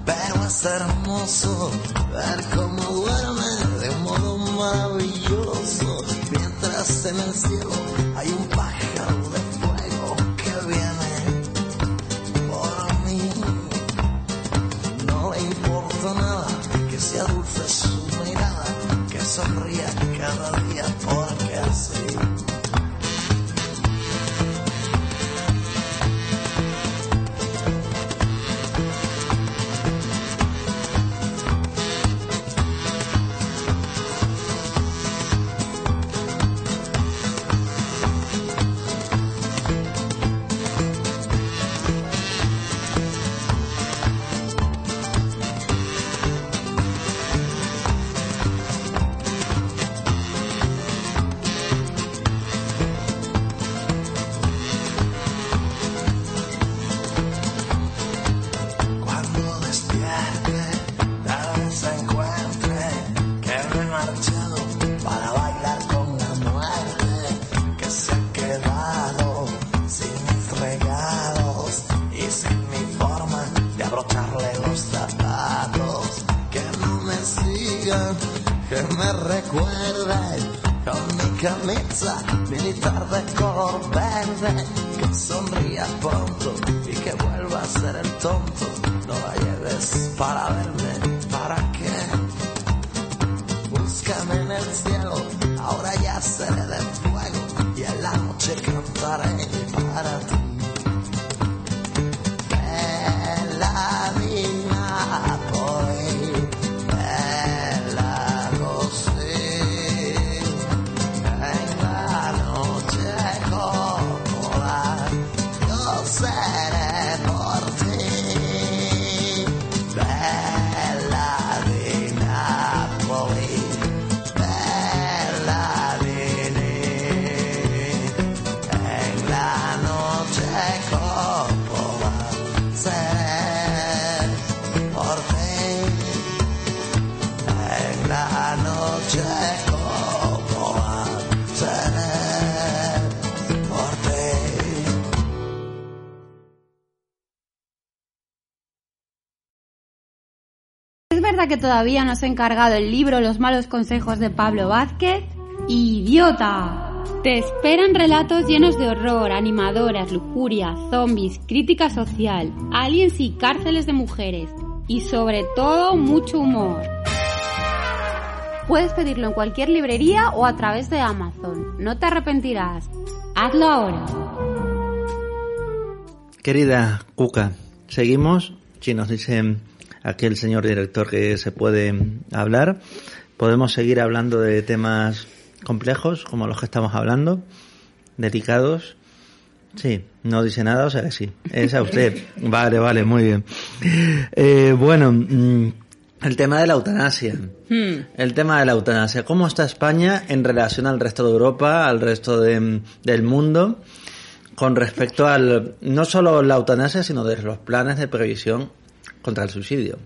pero es hermoso ver cómo duerme de un modo maravilloso mientras en el cielo hay un pájaro de fuego que viene por mí. No le importa nada que sea dulce su mirada, que sonría cada día porque así. Todavía no ha encargado el libro Los malos consejos de Pablo Vázquez? ¡Idiota! Te esperan relatos llenos de horror, animadoras, lujuria, zombies, crítica social, aliens y cárceles de mujeres. Y sobre todo, mucho humor. Puedes pedirlo en cualquier librería o a través de Amazon. No te arrepentirás. Hazlo ahora. Querida Cuca, seguimos. Si nos dice aquí el señor director que se puede hablar, podemos seguir hablando de temas complejos como los que estamos hablando, delicados. Sí, no dice nada, o sea que sí. Es a usted. vale, vale, muy bien. Eh, bueno, mm, el tema de la eutanasia. El tema de la eutanasia. ¿Cómo está España en relación al resto de Europa, al resto de- del mundo? con respecto al no solo la eutanasia, sino de los planes de previsión contra el suicidio.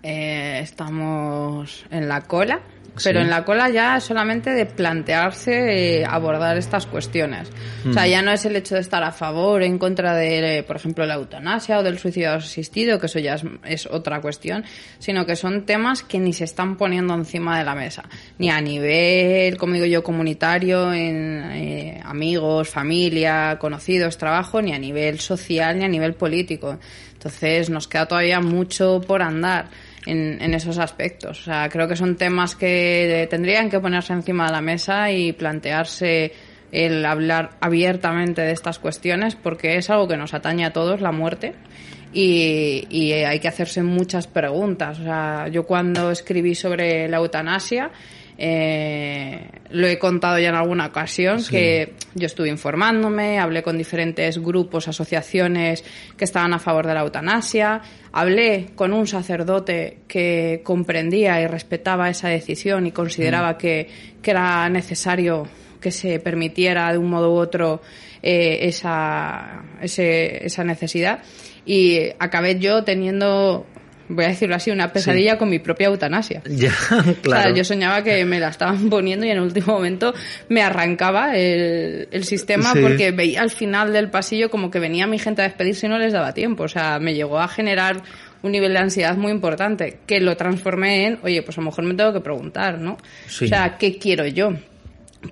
Eh, estamos en la cola, Sí. pero en la cola ya solamente de plantearse eh, abordar estas cuestiones. O sea, ya no es el hecho de estar a favor o en contra de, por ejemplo, la eutanasia o del suicidio asistido, que eso ya es, es otra cuestión, sino que son temas que ni se están poniendo encima de la mesa, ni a nivel, como digo yo, comunitario, en eh, amigos, familia, conocidos, trabajo, ni a nivel social, ni a nivel político. Entonces nos queda todavía mucho por andar en, en esos aspectos. O sea, creo que son temas que tendrían que ponerse encima de la mesa y plantearse el hablar abiertamente de estas cuestiones porque es algo que nos atañe a todos, la muerte. Y, y hay que hacerse muchas preguntas. O sea, yo cuando escribí sobre la eutanasia, eh, lo he contado ya en alguna ocasión Sí. que yo estuve informándome, hablé con diferentes grupos, asociaciones que estaban a favor de la eutanasia, hablé con un sacerdote que comprendía y respetaba esa decisión y consideraba que, que era necesario que se permitiera de un modo u otro eh, esa, ese- esa necesidad y acabé yo teniendo, voy a decirlo así, una pesadilla con mi propia eutanasia. Ya, O claro. sea, yo soñaba que me la estaban poniendo y en el último momento me arrancaba el, el sistema Sí. porque veía al final del pasillo como que venía mi gente a despedirse y no les daba tiempo. O sea, me llegó a generar un nivel de ansiedad muy importante que lo transformé en, oye, pues a lo mejor me tengo que preguntar, ¿no? Sí. O sea, ¿qué quiero yo?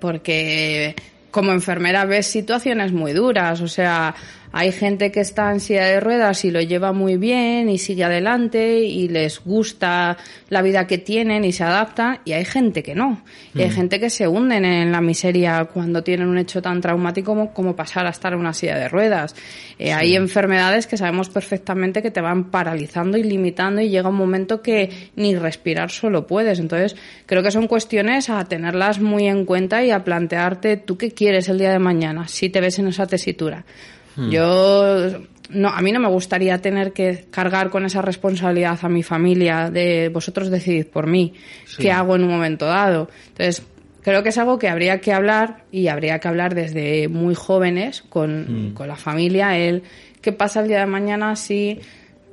porque como enfermera ves situaciones muy duras, o sea, hay gente que está en silla de ruedas y lo lleva muy bien y sigue adelante y les gusta la vida que tienen y se adapta y hay gente que no. Y hay gente que se hunden en la miseria cuando tienen un hecho tan traumático como, como pasar a estar en una silla de ruedas. Eh, Hay enfermedades que sabemos perfectamente que te van paralizando y limitando y llega un momento que ni respirar solo puedes. Entonces, creo que son cuestiones a tenerlas muy en cuenta y a plantearte tú qué quieres el día de mañana si te ves en esa tesitura. Yo no, a mí no me gustaría tener que cargar con esa responsabilidad a mi familia de vosotros decidid por mí qué hago en un momento dado. Entonces, creo que es algo que habría que hablar y habría que hablar desde muy jóvenes con, con la familia, el qué pasa el día de mañana si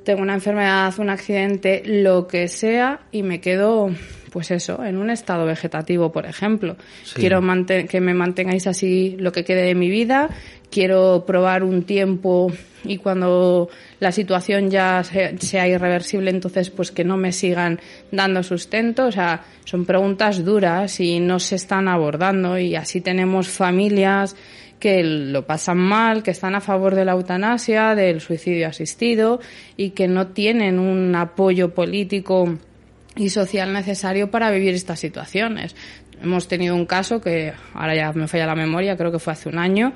tengo una enfermedad, un accidente, lo que sea, y me quedo, pues eso, en un estado vegetativo, por ejemplo. Sí. Quiero que me mantengáis así lo que quede de mi vida, quiero probar un tiempo y cuando la situación ya se- sea irreversible, entonces pues que no me sigan dando sustento. O sea, son preguntas duras y no se están abordando y así tenemos familias que lo pasan mal, que están a favor de la eutanasia, del suicidio asistido y que no tienen un apoyo político y social necesario para vivir estas situaciones. Hemos tenido un caso que ahora ya me falla la memoria, creo que fue hace un año,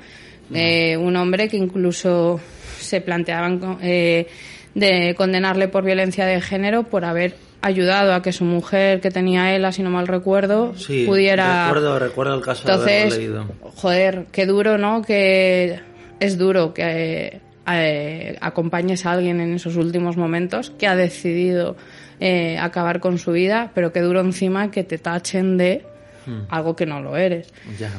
de un hombre que incluso se planteaban eh, de condenarle por violencia de género por haber ayudado a que su mujer que tenía él, si no mal recuerdo, Sí, pudiera recuerdo, recuerdo el caso de entonces, leído. joder, qué duro, ¿no? Que es duro que eh, acompañes a alguien en esos últimos momentos que ha decidido eh, acabar con su vida, pero qué duro encima que te tachen de Hmm. algo que no lo eres.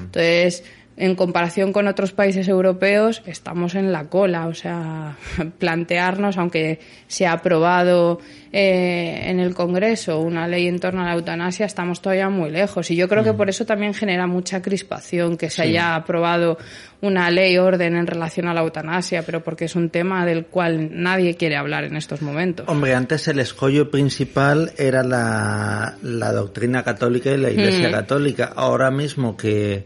Entonces, en comparación con otros países europeos, estamos en la cola. O sea, plantearnos, aunque se ha aprobado eh, en el Congreso una ley en torno a la eutanasia, estamos todavía muy lejos. Y yo creo que por eso también genera mucha crispación que se haya aprobado una ley orden en relación a la eutanasia, pero porque es un tema del cual nadie quiere hablar en estos momentos. Hombre, antes el escollo principal era la, la doctrina católica y la Iglesia Mm. católica. Ahora mismo que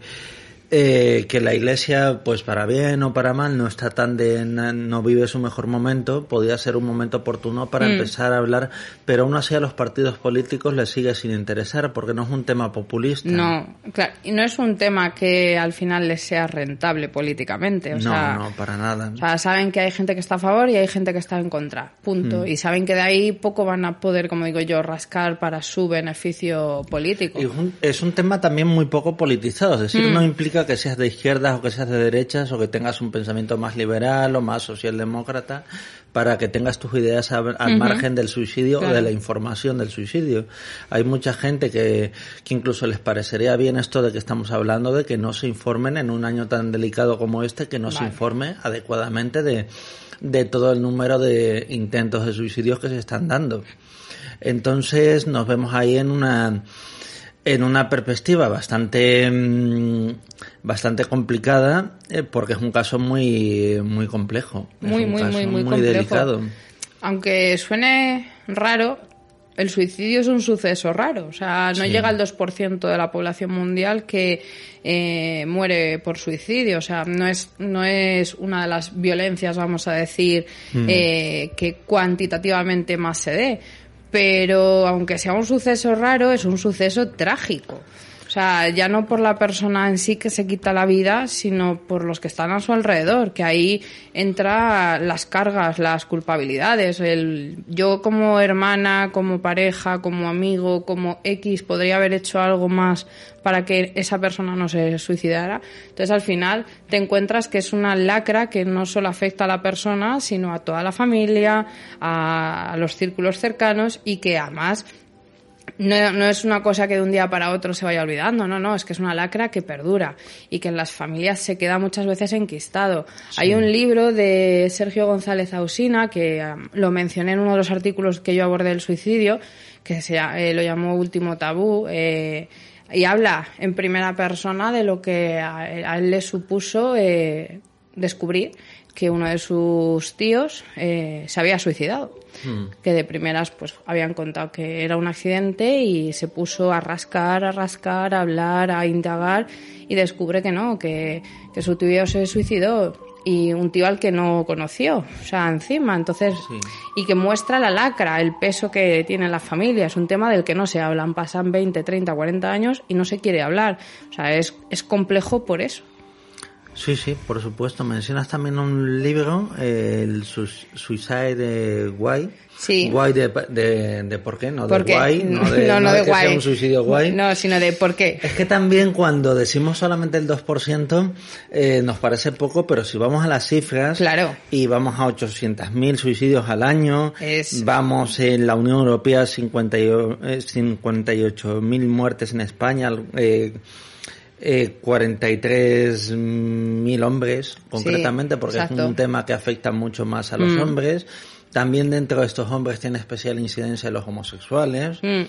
eh, que la Iglesia, pues para bien o para mal, no está tan de no vive su mejor momento, podría ser un momento oportuno para Mm. empezar a hablar, pero aún así a los partidos políticos les sigue sin interesar porque no es un tema populista. No, claro, y no es un tema que al final les sea rentable políticamente. O no, sea, no, para nada. O sea, saben que hay gente que está a favor y hay gente que está en contra. Punto. Mm. Y saben que de ahí poco van a poder, como digo yo, rascar para su beneficio político. Y es un, es un tema también muy poco politizado, es decir, Mm. no implica que seas de izquierdas o que seas de derechas o que tengas un pensamiento más liberal o más socialdemócrata para que tengas tus ideas a- al margen del suicidio o de la información del suicidio. Hay mucha gente que, que incluso les parecería bien esto de que estamos hablando de que no se informen en un año tan delicado como este, que no se informe adecuadamente de, de todo el número de intentos de suicidios que se están dando. Entonces nos vemos ahí en una en una perspectiva bastante mm, bastante complicada eh, porque es un caso muy muy complejo Muy, muy, muy, muy complejo. delicado Aunque suene raro, el suicidio es un suceso raro. O sea, no Sí. llega al 2% de la población mundial que eh, muere por suicidio. O sea, no es, no es una de las violencias, vamos a decir, Mm. eh, que cuantitativamente más se dé. Pero aunque sea un suceso raro, es un suceso trágico. Sea, ya no por la persona en sí que se quita la vida, sino por los que están a su alrededor, que ahí entra las cargas, las culpabilidades. El, yo como hermana, como pareja, como amigo, como X, podría haber hecho algo más para que esa persona no se suicidara. Entonces al final te encuentras que es una lacra que no solo afecta a la persona, sino a toda la familia, a los círculos cercanos y que además no, no es una cosa que de un día para otro se vaya olvidando, no, no, es que es una lacra que perdura y que en las familias se queda muchas veces enquistado. Hay un libro de Sergio González Ausina, que um, lo mencioné en uno de los artículos que yo abordé del suicidio, que se, eh, lo llamó Último Tabú, eh, y habla en primera persona de lo que a, a él le supuso eh, descubrir que uno de sus tíos eh, se había suicidado. Que de primeras pues habían contado que era un accidente y se puso a rascar, a rascar, a hablar, a indagar y descubre que no, que, que su tío se suicidó y un tío al que no conoció, o sea, encima, entonces, y que muestra la lacra, el peso que tiene la familia, es un tema del que no se hablan, pasan 20, 30, 40 años y no se quiere hablar, o sea, es, es complejo por eso. Sí, sí, por supuesto. Mencionas también un libro, eh, el Suicide Why. Sí. Why de, de, de por qué, no ¿Por de qué? why, no de, No, no de que sea why. un suicidio guay. No, sino de por qué. Es que también cuando decimos solamente el 2% eh, nos parece poco, pero si vamos a las cifras Claro. y vamos a 800.000 suicidios al año, Es- vamos en la Unión Europea 50 y- eh, 58.000 muertes en España, eh, eh, 43.000 hombres concretamente, porque exacto. es un tema que afecta mucho más a los Mm. hombres. También dentro de estos hombres tiene especial incidencia los homosexuales, Mm.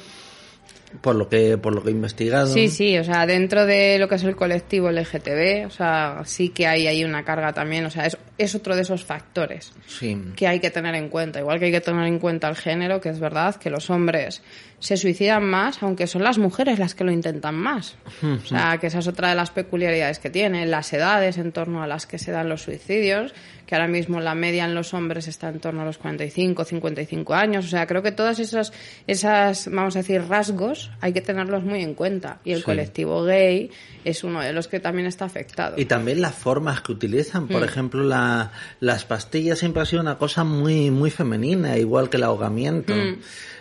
por lo que por lo que he investigado. Sí, sí, o sea, dentro de lo que es el colectivo LGTB, o sea, sí que hay ahí una carga también, o sea, es, es otro de esos factores Sí. que hay que tener en cuenta. Igual que hay que tener en cuenta el género, que es verdad que los hombres se suicidan más, aunque son las mujeres las que lo intentan más. O sea, que esa es otra de las peculiaridades que tiene. Las edades en torno a las que se dan los suicidios, que ahora mismo la media en los hombres está en torno a los 45, 55 años. O sea, creo que todas esas, esas vamos a decir, rasgos hay que tenerlos muy en cuenta. Y el Sí. colectivo gay es uno de los que también está afectado. Y también las formas que utilizan. Mm. Por ejemplo, la, las pastillas siempre ha sido una cosa muy, muy femenina, igual que el ahogamiento. Mm.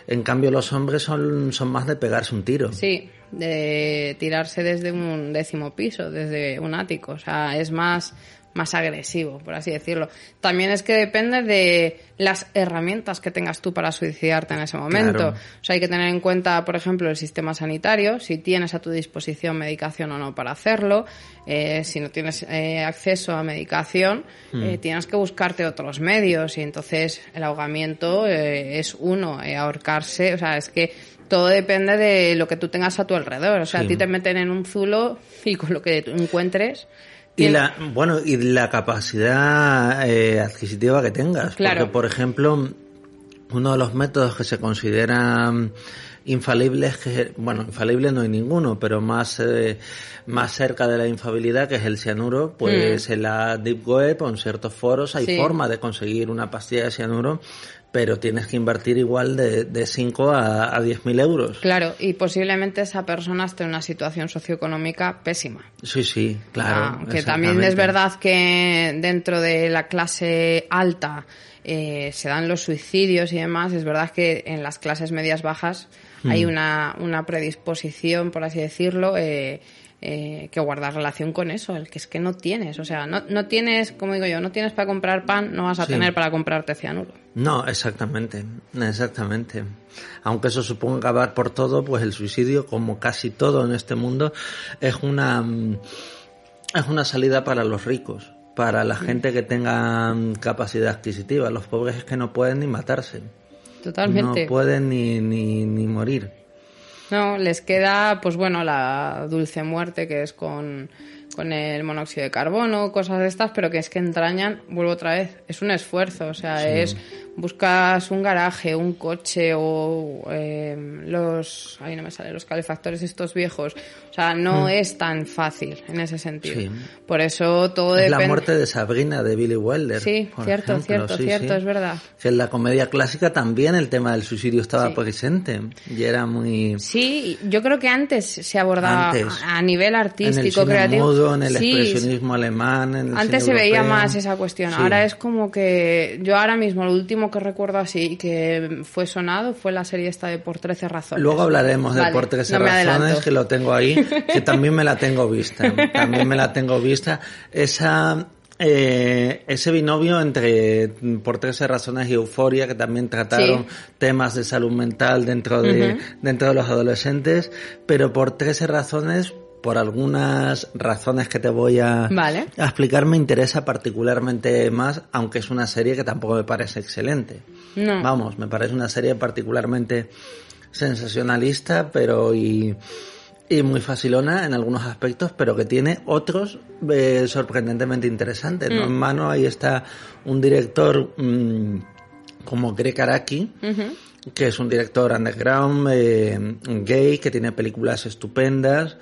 En cambio, los hombres son, son más de pegarse un tiro. Sí, de tirarse desde un décimo piso, desde un ático. O sea, es más, más agresivo, por así decirlo. También es que depende de las herramientas que tengas tú para suicidarte en ese momento. Claro. O sea, hay que tener en cuenta, por ejemplo, el sistema sanitario, si tienes a tu disposición medicación o no para hacerlo. Eh, si no tienes eh, acceso a medicación, eh, tienes que buscarte otros medios y entonces el ahogamiento eh, es uno, eh, ahorcarse, o sea, es que todo depende de lo que tú tengas a tu alrededor. O sea, Sí. a ti te meten en un zulo y con lo que tú encuentres. Y la, bueno, y la capacidad eh, adquisitiva que tengas. Claro. Porque, por ejemplo, uno de los métodos que se consideran infalibles, que, bueno, infalible no hay ninguno, pero más, eh, más cerca de la infabilidad, que es el cianuro, pues en la Deep Web o en ciertos foros hay Mm. Sí. forma de conseguir una pastilla de cianuro, pero tienes que invertir igual de, de 5 a, a 10 mil euros. Claro, y posiblemente esa persona esté en una situación socioeconómica pésima. Sí, sí, claro. Ah, que también es verdad que dentro de la clase alta eh, se dan los suicidios y demás. Es verdad que en las clases medias bajas Hmm. hay una, una predisposición, por así decirlo, eh, eh, que guardar relación con eso, el que es que no tienes, o sea, no, no tienes, como digo yo, no tienes para comprar pan, no vas a Sí. tener para comprarte cianuro. No, exactamente, exactamente. Aunque eso suponga acabar por todo, pues el suicidio, como casi todo en este mundo, es una mm, es una salida para los ricos, para la gente que tenga mm, capacidad adquisitiva. Los pobres es que no pueden ni matarse, Totalmente. no pueden ni, ni, ni morir. No, les queda, pues bueno, la dulce muerte, que es con, con el monóxido de carbono, cosas de estas, pero que es que entrañan, vuelvo otra vez, es un esfuerzo, o sea, es, buscas un garaje, un coche o eh, los, ahí no me sale, los calefactores estos viejos, o sea, no es tan fácil en ese sentido. Mm. Sí. Por eso todo Es depende. la muerte de Sabrina de Billy Wilder. Sí, por cierto, ejemplo. cierto, Sí, cierto, es verdad. Que en la comedia clásica también el tema del suicidio estaba presente y era muy... Sí, yo creo que antes se abordaba Antes. a nivel artístico, creativo. mudo, en el Sí, expresionismo alemán, en el Antes se veía más esa cuestión. Sí. Ahora es como que yo ahora mismo lo último que recuerdo así que fue sonado fue la serie esta de Por 13 razones. Luego hablaremos de Vale, por tres no me razones, adelanto. que lo tengo ahí, que también me la tengo vista. También me la tengo vista. Esa, eh, ese binomio entre por 13 razones y euforia, que también trataron Sí. temas de salud mental dentro de, dentro de los adolescentes, pero por 13 razones, por algunas razones que te voy a, Vale. a explicar, me interesa particularmente más, aunque es una serie que tampoco me parece excelente. No. Vamos, me parece una serie particularmente sensacionalista, pero y, y muy facilona en algunos aspectos, pero que tiene otros eh, sorprendentemente interesantes. ¿no? Mm. En mano ahí está un director mm, como Greg Araki, que es un director underground, eh, gay, que tiene películas estupendas,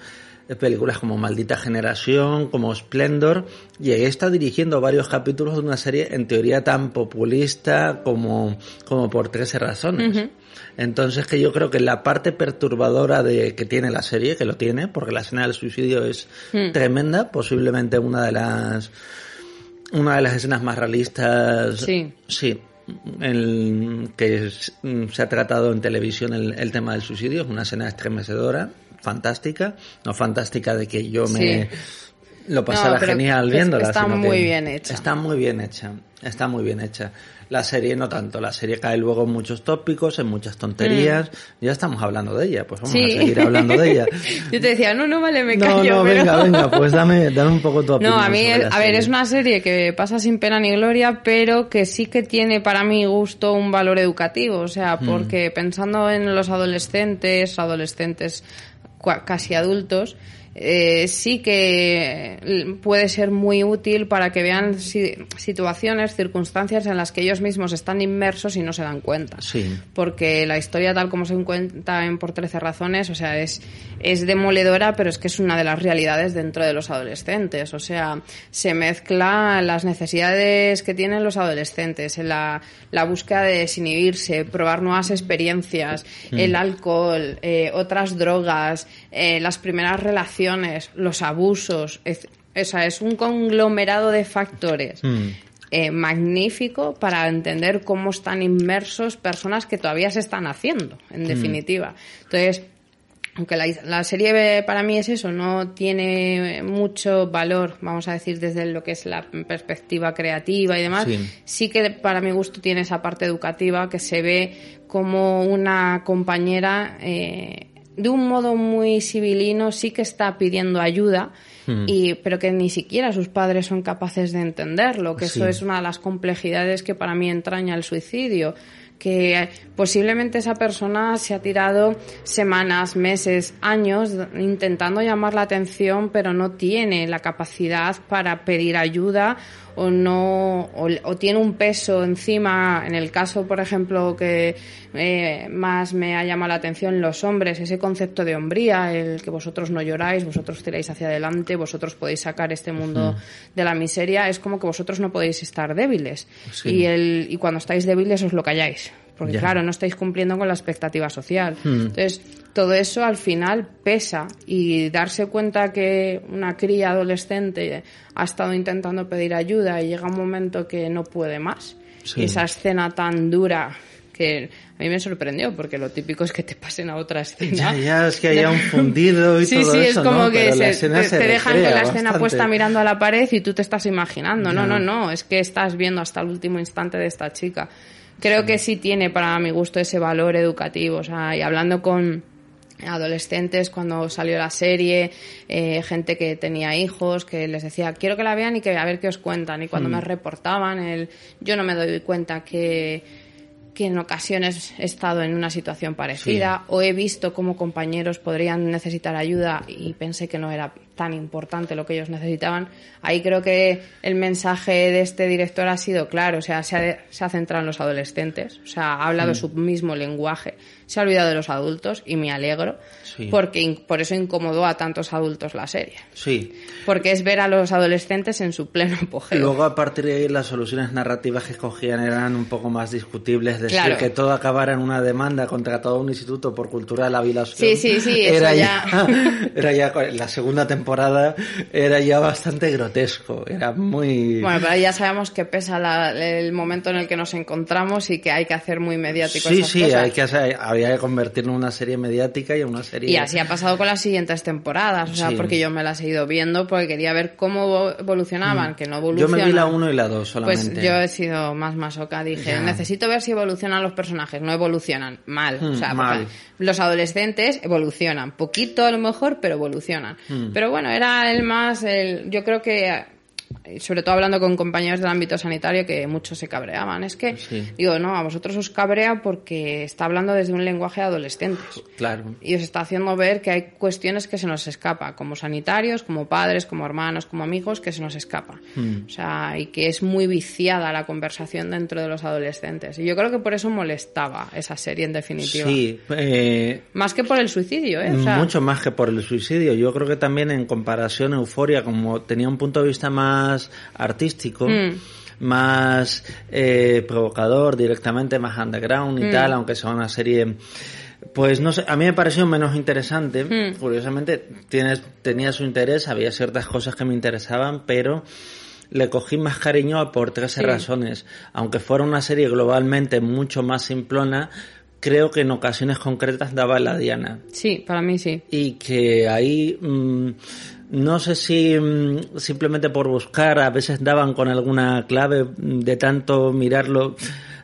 películas como Maldita Generación, como Splendor, y ahí está dirigiendo varios capítulos de una serie en teoría tan populista como, como por 13 razones. Entonces que yo creo que la parte perturbadora de que tiene la serie, que lo tiene, porque la escena del suicidio es tremenda, posiblemente una de las una de las escenas más realistas. Sí. Sí. El, que es- se ha tratado en televisión el, el tema del suicidio, es una escena estremecedora, fantástica, no fantástica de que yo me lo pasara No, genial viéndola. está sino muy que bien hecha. Está muy bien hecha, está muy bien hecha. La serie no tanto, la serie cae luego en muchos tópicos, en muchas tonterías. Ya estamos hablando de ella, pues vamos Mm. Sí. a seguir hablando de ella. Yo te decía, no, no, vale, me no, callo. no, pero- venga, venga, pues dame, dame un poco tu opinión. No, a mí, es- a ver, es una serie que pasa sin pena ni gloria, pero que sí que tiene para mi gusto un valor educativo. O sea, Mm. porque pensando en los adolescentes, adolescentes casi adultos, eh, sí que puede ser muy útil para que vean si- situaciones, circunstancias en las que ellos mismos están inmersos y no se dan cuenta Sí. porque la historia tal como se cuenta en Por 13 razones, o sea, es, es demoledora, pero es que es una de las realidades dentro de los adolescentes. O sea, se mezcla las necesidades que tienen los adolescentes, en la, la búsqueda de desinhibirse, probar nuevas experiencias, el alcohol, eh, otras drogas, eh, las primeras relaciones, los abusos. Es, o sea, es un conglomerado de factores Mm. eh, magnífico para entender cómo están inmersos personas que todavía se están haciendo, en definitiva. Entonces, aunque la, la serie para mí es eso, no tiene mucho valor, vamos a decir, desde lo que es la perspectiva creativa y demás, Sí. sí que para mi gusto tiene esa parte educativa que se ve como una compañera eh, de un modo muy civilino sí que está pidiendo ayuda y pero que ni siquiera sus padres son capaces de entenderlo que eso es una de las complejidades que para mí entraña el suicidio que posiblemente esa persona se ha tirado semanas, meses, años intentando llamar la atención, pero no tiene la capacidad para pedir ayuda o no o, o tiene un peso encima en el caso por ejemplo que eh, más me ha llamado la atención los hombres ese concepto de hombría el que vosotros no lloráis vosotros tiráis hacia adelante vosotros podéis sacar este mundo de la miseria es como que vosotros no podéis estar débiles. Sí. y el y cuando estáis débiles os lo calláis porque Ya. claro no estáis cumpliendo con la expectativa social Hmm. entonces todo eso al final pesa y darse cuenta que una cría adolescente ha estado intentando pedir ayuda y llega un momento que no puede más. Sí. Esa escena tan dura que a mí me sorprendió porque lo típico es que te pasen a otra escena. Ya, ya, es que haya un fundido y Sí, todo sí, eso, es como ¿no? que se- te, se te dejan con la escena puesta mirando a la pared y tú te estás imaginando. No, Ya. no, no, es que estás viendo hasta el último instante de esta chica. Creo que sí tiene para mi gusto ese valor educativo. O sea, y hablando con adolescentes cuando salió la serie, eh, gente que tenía hijos, que les decía, quiero que la vean y que a ver qué os cuentan. Y cuando me reportaban, el, yo no me doy cuenta que que en ocasiones he estado en una situación parecida o he visto cómo compañeros podrían necesitar ayuda y pensé que no era tan importante lo que ellos necesitaban. Ahí creo que el mensaje de este director ha sido claro, o sea, se ha, se ha centrado en los adolescentes, o sea, ha hablado su mismo lenguaje, se ha olvidado de los adultos y me alegro Sí. porque por eso incomodó a tantos adultos la serie, Sí. porque es ver a los adolescentes en su pleno apogeo. Luego, a partir de ahí, las soluciones narrativas que escogían eran un poco más discutibles. Decir Claro. que todo acabara en una demanda contra todo un instituto por cultura de la violación. Sí, sí, sí, Era ya- Era ya, la segunda temporada, era ya bastante grotesco. Era muy. Bueno, pero ya sabemos que pesa la- el momento en el que nos encontramos y que hay que hacer muy mediático sí, esas sí, cosas. hay que hacer- había que convertirlo en una serie mediática y en una serie. Y así ha pasado con las siguientes temporadas, o sea, Sí. porque yo me las he ido viendo porque quería ver cómo evolucionaban, que no Mm. Yo evolucionan. me vi la 1 y la 2 solamente. Pues yo he sido más masoca, dije, necesito ver si evolucionan los personajes, no evolucionan, mal, o Hmm, sea, mal. los adolescentes evolucionan, poquito a lo mejor, pero evolucionan. Hmm. Pero bueno, era el más, el, yo creo que sobre todo hablando con compañeros del ámbito sanitario que muchos se cabreaban. Es que, Sí. digo, no, a vosotros os cabrea porque está hablando desde un lenguaje de adolescentes. Claro. Y os está haciendo ver que hay cuestiones que se nos escapa, como sanitarios, como padres, como hermanos, como amigos, que se nos escapa. Hmm. O sea, y que es muy viciada la conversación dentro de los adolescentes. Y yo creo que por eso molestaba esa serie, en definitiva. Sí, eh, Más que por el suicidio, ¿eh? O sea, mucho más que por el suicidio. Yo creo que también en comparación Euforia, como tenía un punto de vista más artístico, Mm. más eh, provocador directamente, más underground y Mm. tal, aunque sea una serie... Pues no sé, a mí me pareció menos interesante. Mm. Curiosamente, tienes, tenía su interés, había ciertas cosas que me interesaban, pero le cogí más cariño por 13 Sí. razones. Aunque fuera una serie globalmente mucho más simplona, creo que en ocasiones concretas daba la diana. Sí, para mí sí. Y que ahí, no sé si mm, simplemente por buscar, a veces daban con alguna clave de tanto mirarlo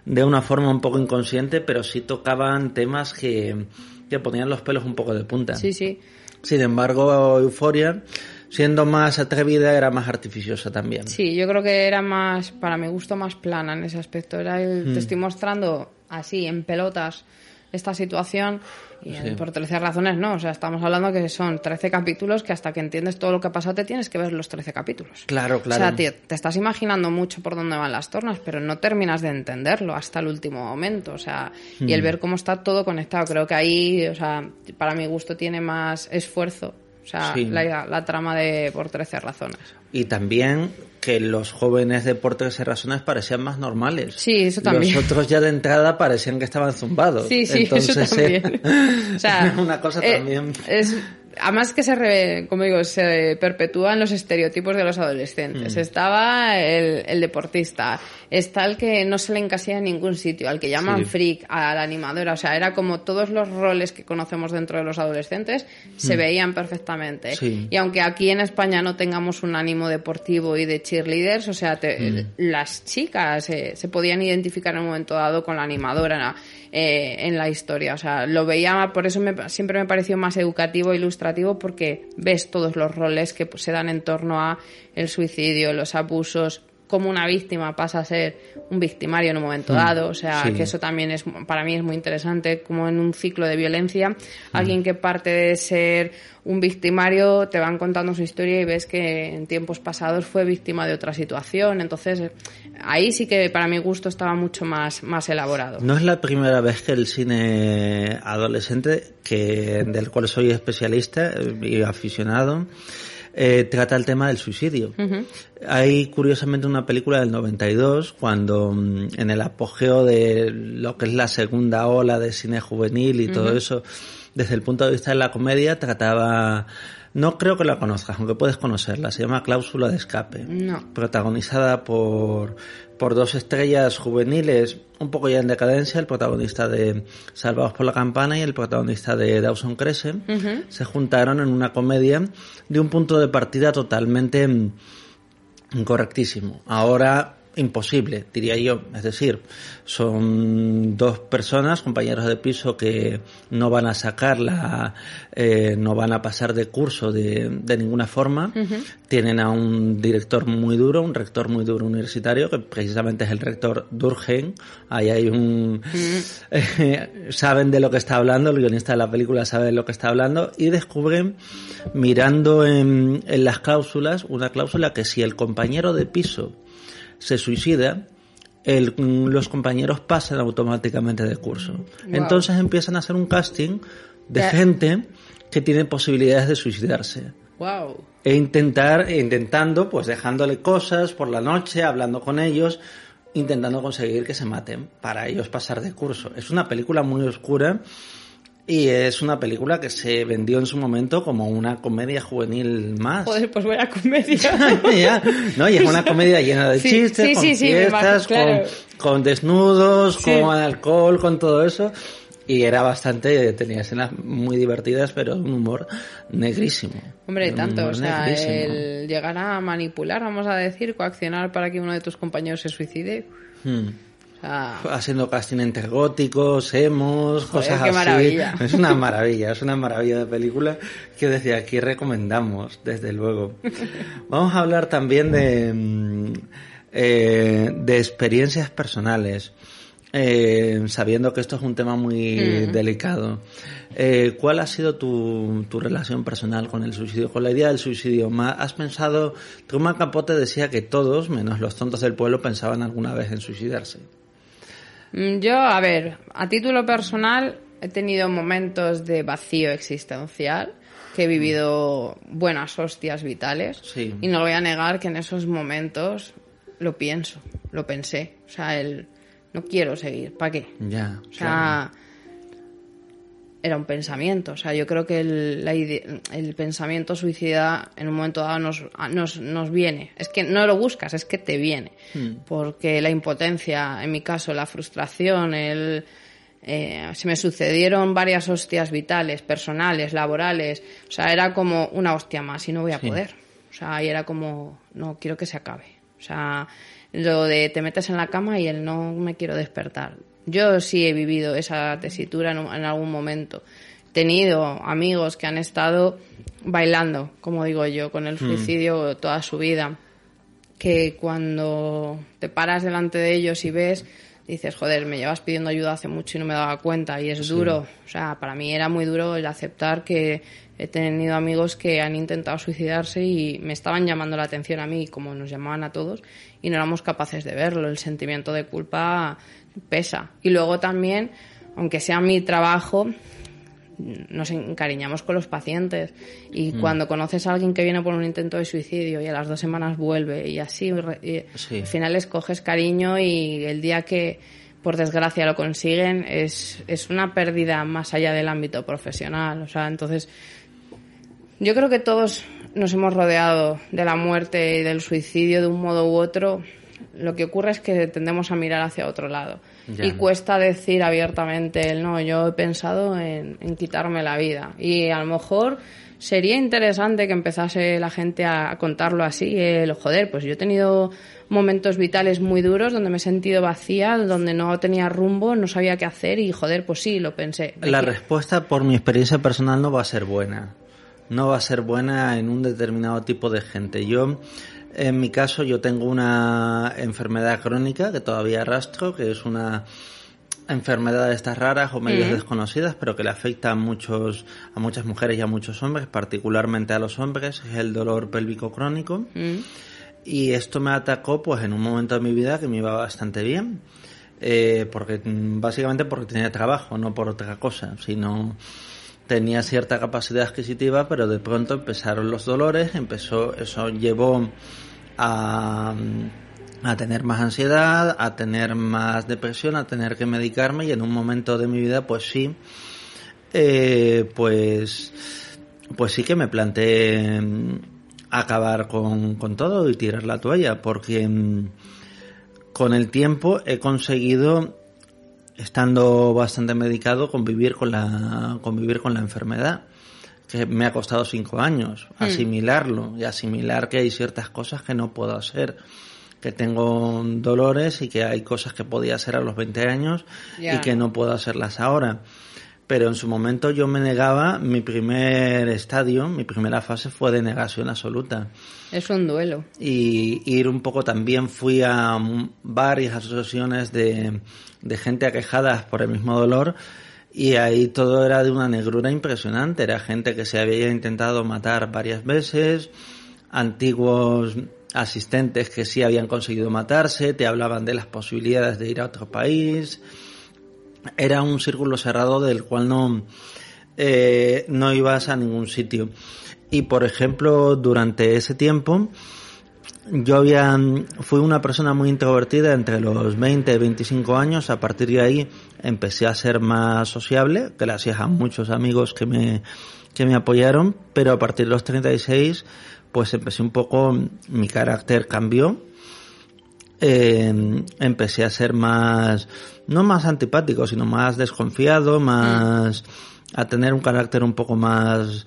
de una forma un poco inconsciente, pero sí tocaban temas que, que ponían los pelos un poco de punta. Sí, sí. Sin embargo, Euforia, siendo más atrevida, era más artificiosa también. Sí, yo creo que era más, para mi gusto, más plana en ese aspecto. Era el, Mm. te estoy mostrando así, en pelotas, esta situación y Sí. por 13 razones no. O sea, estamos hablando que son 13 capítulos que hasta que entiendes todo lo que ha pasado te tienes que ver los 13 capítulos. Claro, claro. O sea, te, te estás imaginando mucho por dónde van las tornas, pero no terminas de entenderlo hasta el último momento. O sea, y el ver cómo está todo conectado. Creo que ahí, o sea, para mi gusto tiene más esfuerzo. O sea, Sí. la, la trama de por 13 razones. Y también que los jóvenes de por 13 razones parecían más normales. Sí, eso también. Los otros ya de entrada parecían que estaban zumbados. Sí, sí, Entonces, eso también. eh, O sea, una cosa eh, también. Es, además que se, re- como digo, se perpetúan los estereotipos de los adolescentes. Mm. Estaba el, el deportista, está el que no se le encasilla en ningún sitio, al que llaman Sí. freak, a la animadora. O sea, era como todos los roles que conocemos dentro de los adolescentes se veían perfectamente. Mm. Sí. Y aunque aquí en España no tengamos un ánimo deportivo y de cheerleaders, o sea, te- Mm. las chicas eh, se podían identificar en un momento dado con la animadora eh, en la historia. O sea, lo veía, por eso me- siempre me pareció más educativo e ilustrativo porque ves todos los roles que se dan en torno a el suicidio, los abusos, cómo una víctima pasa a ser un victimario en un momento dado. O sea, Mm. Sí. que eso también es, para mí es muy interesante, como en un ciclo de violencia, alguien que parte de ser un victimario te van contando su historia y ves que en tiempos pasados fue víctima de otra situación. Entonces, ahí sí que para mi gusto estaba mucho más, más elaborado. No es la primera vez que el cine adolescente, que del cual soy especialista y aficionado, eh, trata el tema del suicidio. Hay curiosamente una película del 92 cuando mm, en el apogeo de lo que es la segunda ola de cine juvenil y todo eso, desde el punto de vista de la comedia, trataba... No creo que la conozcas, aunque puedes conocerla. Se llama Cláusula de Escape No. protagonizada por, por dos estrellas juveniles, un poco ya en decadencia, el protagonista de Salvados por la Campana y el protagonista de Dawson Crescent, se juntaron en una comedia de un punto de partida totalmente mm, incorrectísimo. Ahora imposible, diría yo. Es decir, son dos personas, compañeros de piso, que no van a sacarla, eh, no van a pasar de curso de, de ninguna forma. Tienen a un director muy duro, un rector muy duro universitario, que precisamente es el rector Durkheim. Ahí hay un... eh, saben de lo que está hablando, el guionista de la película sabe de lo que está hablando, y descubren, mirando en, en las cláusulas, una cláusula que si el compañero de piso se suicida, el- los compañeros pasan automáticamente de curso. Entonces empiezan a hacer un casting de gente que tiene posibilidades de suicidarse. Wow. E intentar, intentando, pues dejándole cosas por la noche, hablando con ellos, intentando conseguir que se maten para ellos pasar de curso. Es una película muy oscura y es una película que se vendió en su momento como una comedia juvenil más. Joder, pues buena comedia. Ya, ¿no? Y es una comedia llena de Sí, chistes, sí, con sí, fiestas, claro. con, con desnudos, con alcohol, con todo eso. Y era bastante, tenía escenas muy divertidas, pero un humor negrísimo. Hombre, tanto, o sea, negrísimo. el llegar a manipular, vamos a decir, coaccionar para que uno de tus compañeros se suicide. Hmm. Haciendo casting entre góticos, emos, cosas qué así. maravilla. Es una maravilla, es una maravilla de película que desde aquí recomendamos, desde luego. Vamos a hablar también de, mm, eh, de experiencias personales. Eh, sabiendo que esto es un tema muy delicado, eh, ¿cuál ha sido tu, tu relación personal con el suicidio, con la idea del suicidio? ¿Has pensado, Truman Capote decía que todos, menos los tontos del pueblo, pensaban alguna vez en suicidarse? Mm, Yo, a ver, a título personal he tenido momentos de vacío existencial, que he vivido buenas hostias vitales Sí. y no voy a negar que en esos momentos lo pienso, lo pensé, o sea, el no quiero seguir, ¿para qué? Ya, O sea, era un pensamiento. O sea, yo creo que el, la el pensamiento suicida en un momento dado nos, nos, nos viene. Es que no lo buscas, es que te viene. Porque la impotencia, en mi caso, la frustración, el... eh, se me sucedieron varias hostias vitales, personales, laborales. O sea, era como una hostia más y no voy a Sí. poder. O sea, y era como, no, quiero que se acabe. O sea, lo de te metes en la cama y el no me quiero despertar. Yo sí he vivido esa tesitura en, algún momento. He tenido amigos que han estado bailando, como digo yo, con el suicidio toda su vida. Que cuando te paras delante de ellos y ves, dices, joder, me llevas pidiendo ayuda hace mucho y no me daba cuenta. Y es duro. O sea, para mí era muy duro el aceptar que he tenido amigos que han intentado suicidarse y me estaban llamando la atención a mí, como nos llamaban a todos, y no éramos capaces de verlo. El sentimiento de culpa pesa. Y luego también, aunque sea mi trabajo, nos encariñamos con los pacientes y cuando conoces a alguien que viene por un intento de suicidio y a las dos semanas vuelve y así re- y Sí. al final les coges cariño y el día que por desgracia lo consiguen es, es una pérdida más allá del ámbito profesional o sea entonces yo creo que todos nos hemos rodeado de la muerte y del suicidio de un modo u otro. Lo que ocurre es que tendemos a mirar hacia otro lado. Ya. Y cuesta decir abiertamente el no, yo he pensado en, en quitarme la vida. Y a lo mejor sería interesante que empezase la gente a, a contarlo así. El, joder, pues yo he tenido momentos vitales muy duros donde me he sentido vacía, donde no tenía rumbo, no sabía qué hacer y joder, pues sí, lo pensé. La respuesta por mi experiencia personal no va a ser buena. No va a ser buena en un determinado tipo de gente. Yo, en mi caso, yo tengo una enfermedad crónica que todavía arrastro, que es una enfermedad de estas raras o medios desconocidas, pero que le afecta a muchos, a muchas mujeres y a muchos hombres, particularmente a los hombres, es el dolor pélvico crónico. Mm. Y esto me atacó pues en un momento de mi vida que me iba bastante bien. Eh, porque mm, básicamente porque tenía trabajo, no por otra cosa, sino tenía cierta capacidad adquisitiva, pero de pronto empezaron los dolores, empezó, eso llevó a, a tener más ansiedad, a tener más depresión, a tener que medicarme y en un momento de mi vida pues sí, eh, pues, pues sí que me planteé mm, acabar con, con todo y tirar la toalla, porque mm, con el tiempo he conseguido, estando bastante medicado, convivir con la, convivir con la enfermedad que me ha costado cinco años asimilarlo y asimilar que hay ciertas cosas que no puedo hacer que tengo dolores y que hay cosas que podía hacer a los 20 años y que no puedo hacerlas ahora pero en su momento yo me negaba mi primer estadio mi primera fase fue de negación absoluta Es un duelo. y ir un poco también fui a varias asociaciones de, de gente aquejada por el mismo dolor y ahí todo era de una negrura impresionante. Era gente que se había intentado matar varias veces, antiguos asistentes que sí habían conseguido matarse, te hablaban de las posibilidades de ir a otro país. Era un círculo cerrado del cual no, eh, no ibas a ningún sitio. Y por ejemplo, durante ese tiempo, yo había, fui una persona muy introvertida entre los 20 y 25 años. A partir de ahí empecé a ser más sociable, gracias a muchos amigos que me, que me apoyaron. Pero a partir de los 36, pues empecé un poco, mi carácter cambió. Eh, empecé a ser más, no más antipático, sino más desconfiado, más, a tener un carácter un poco más,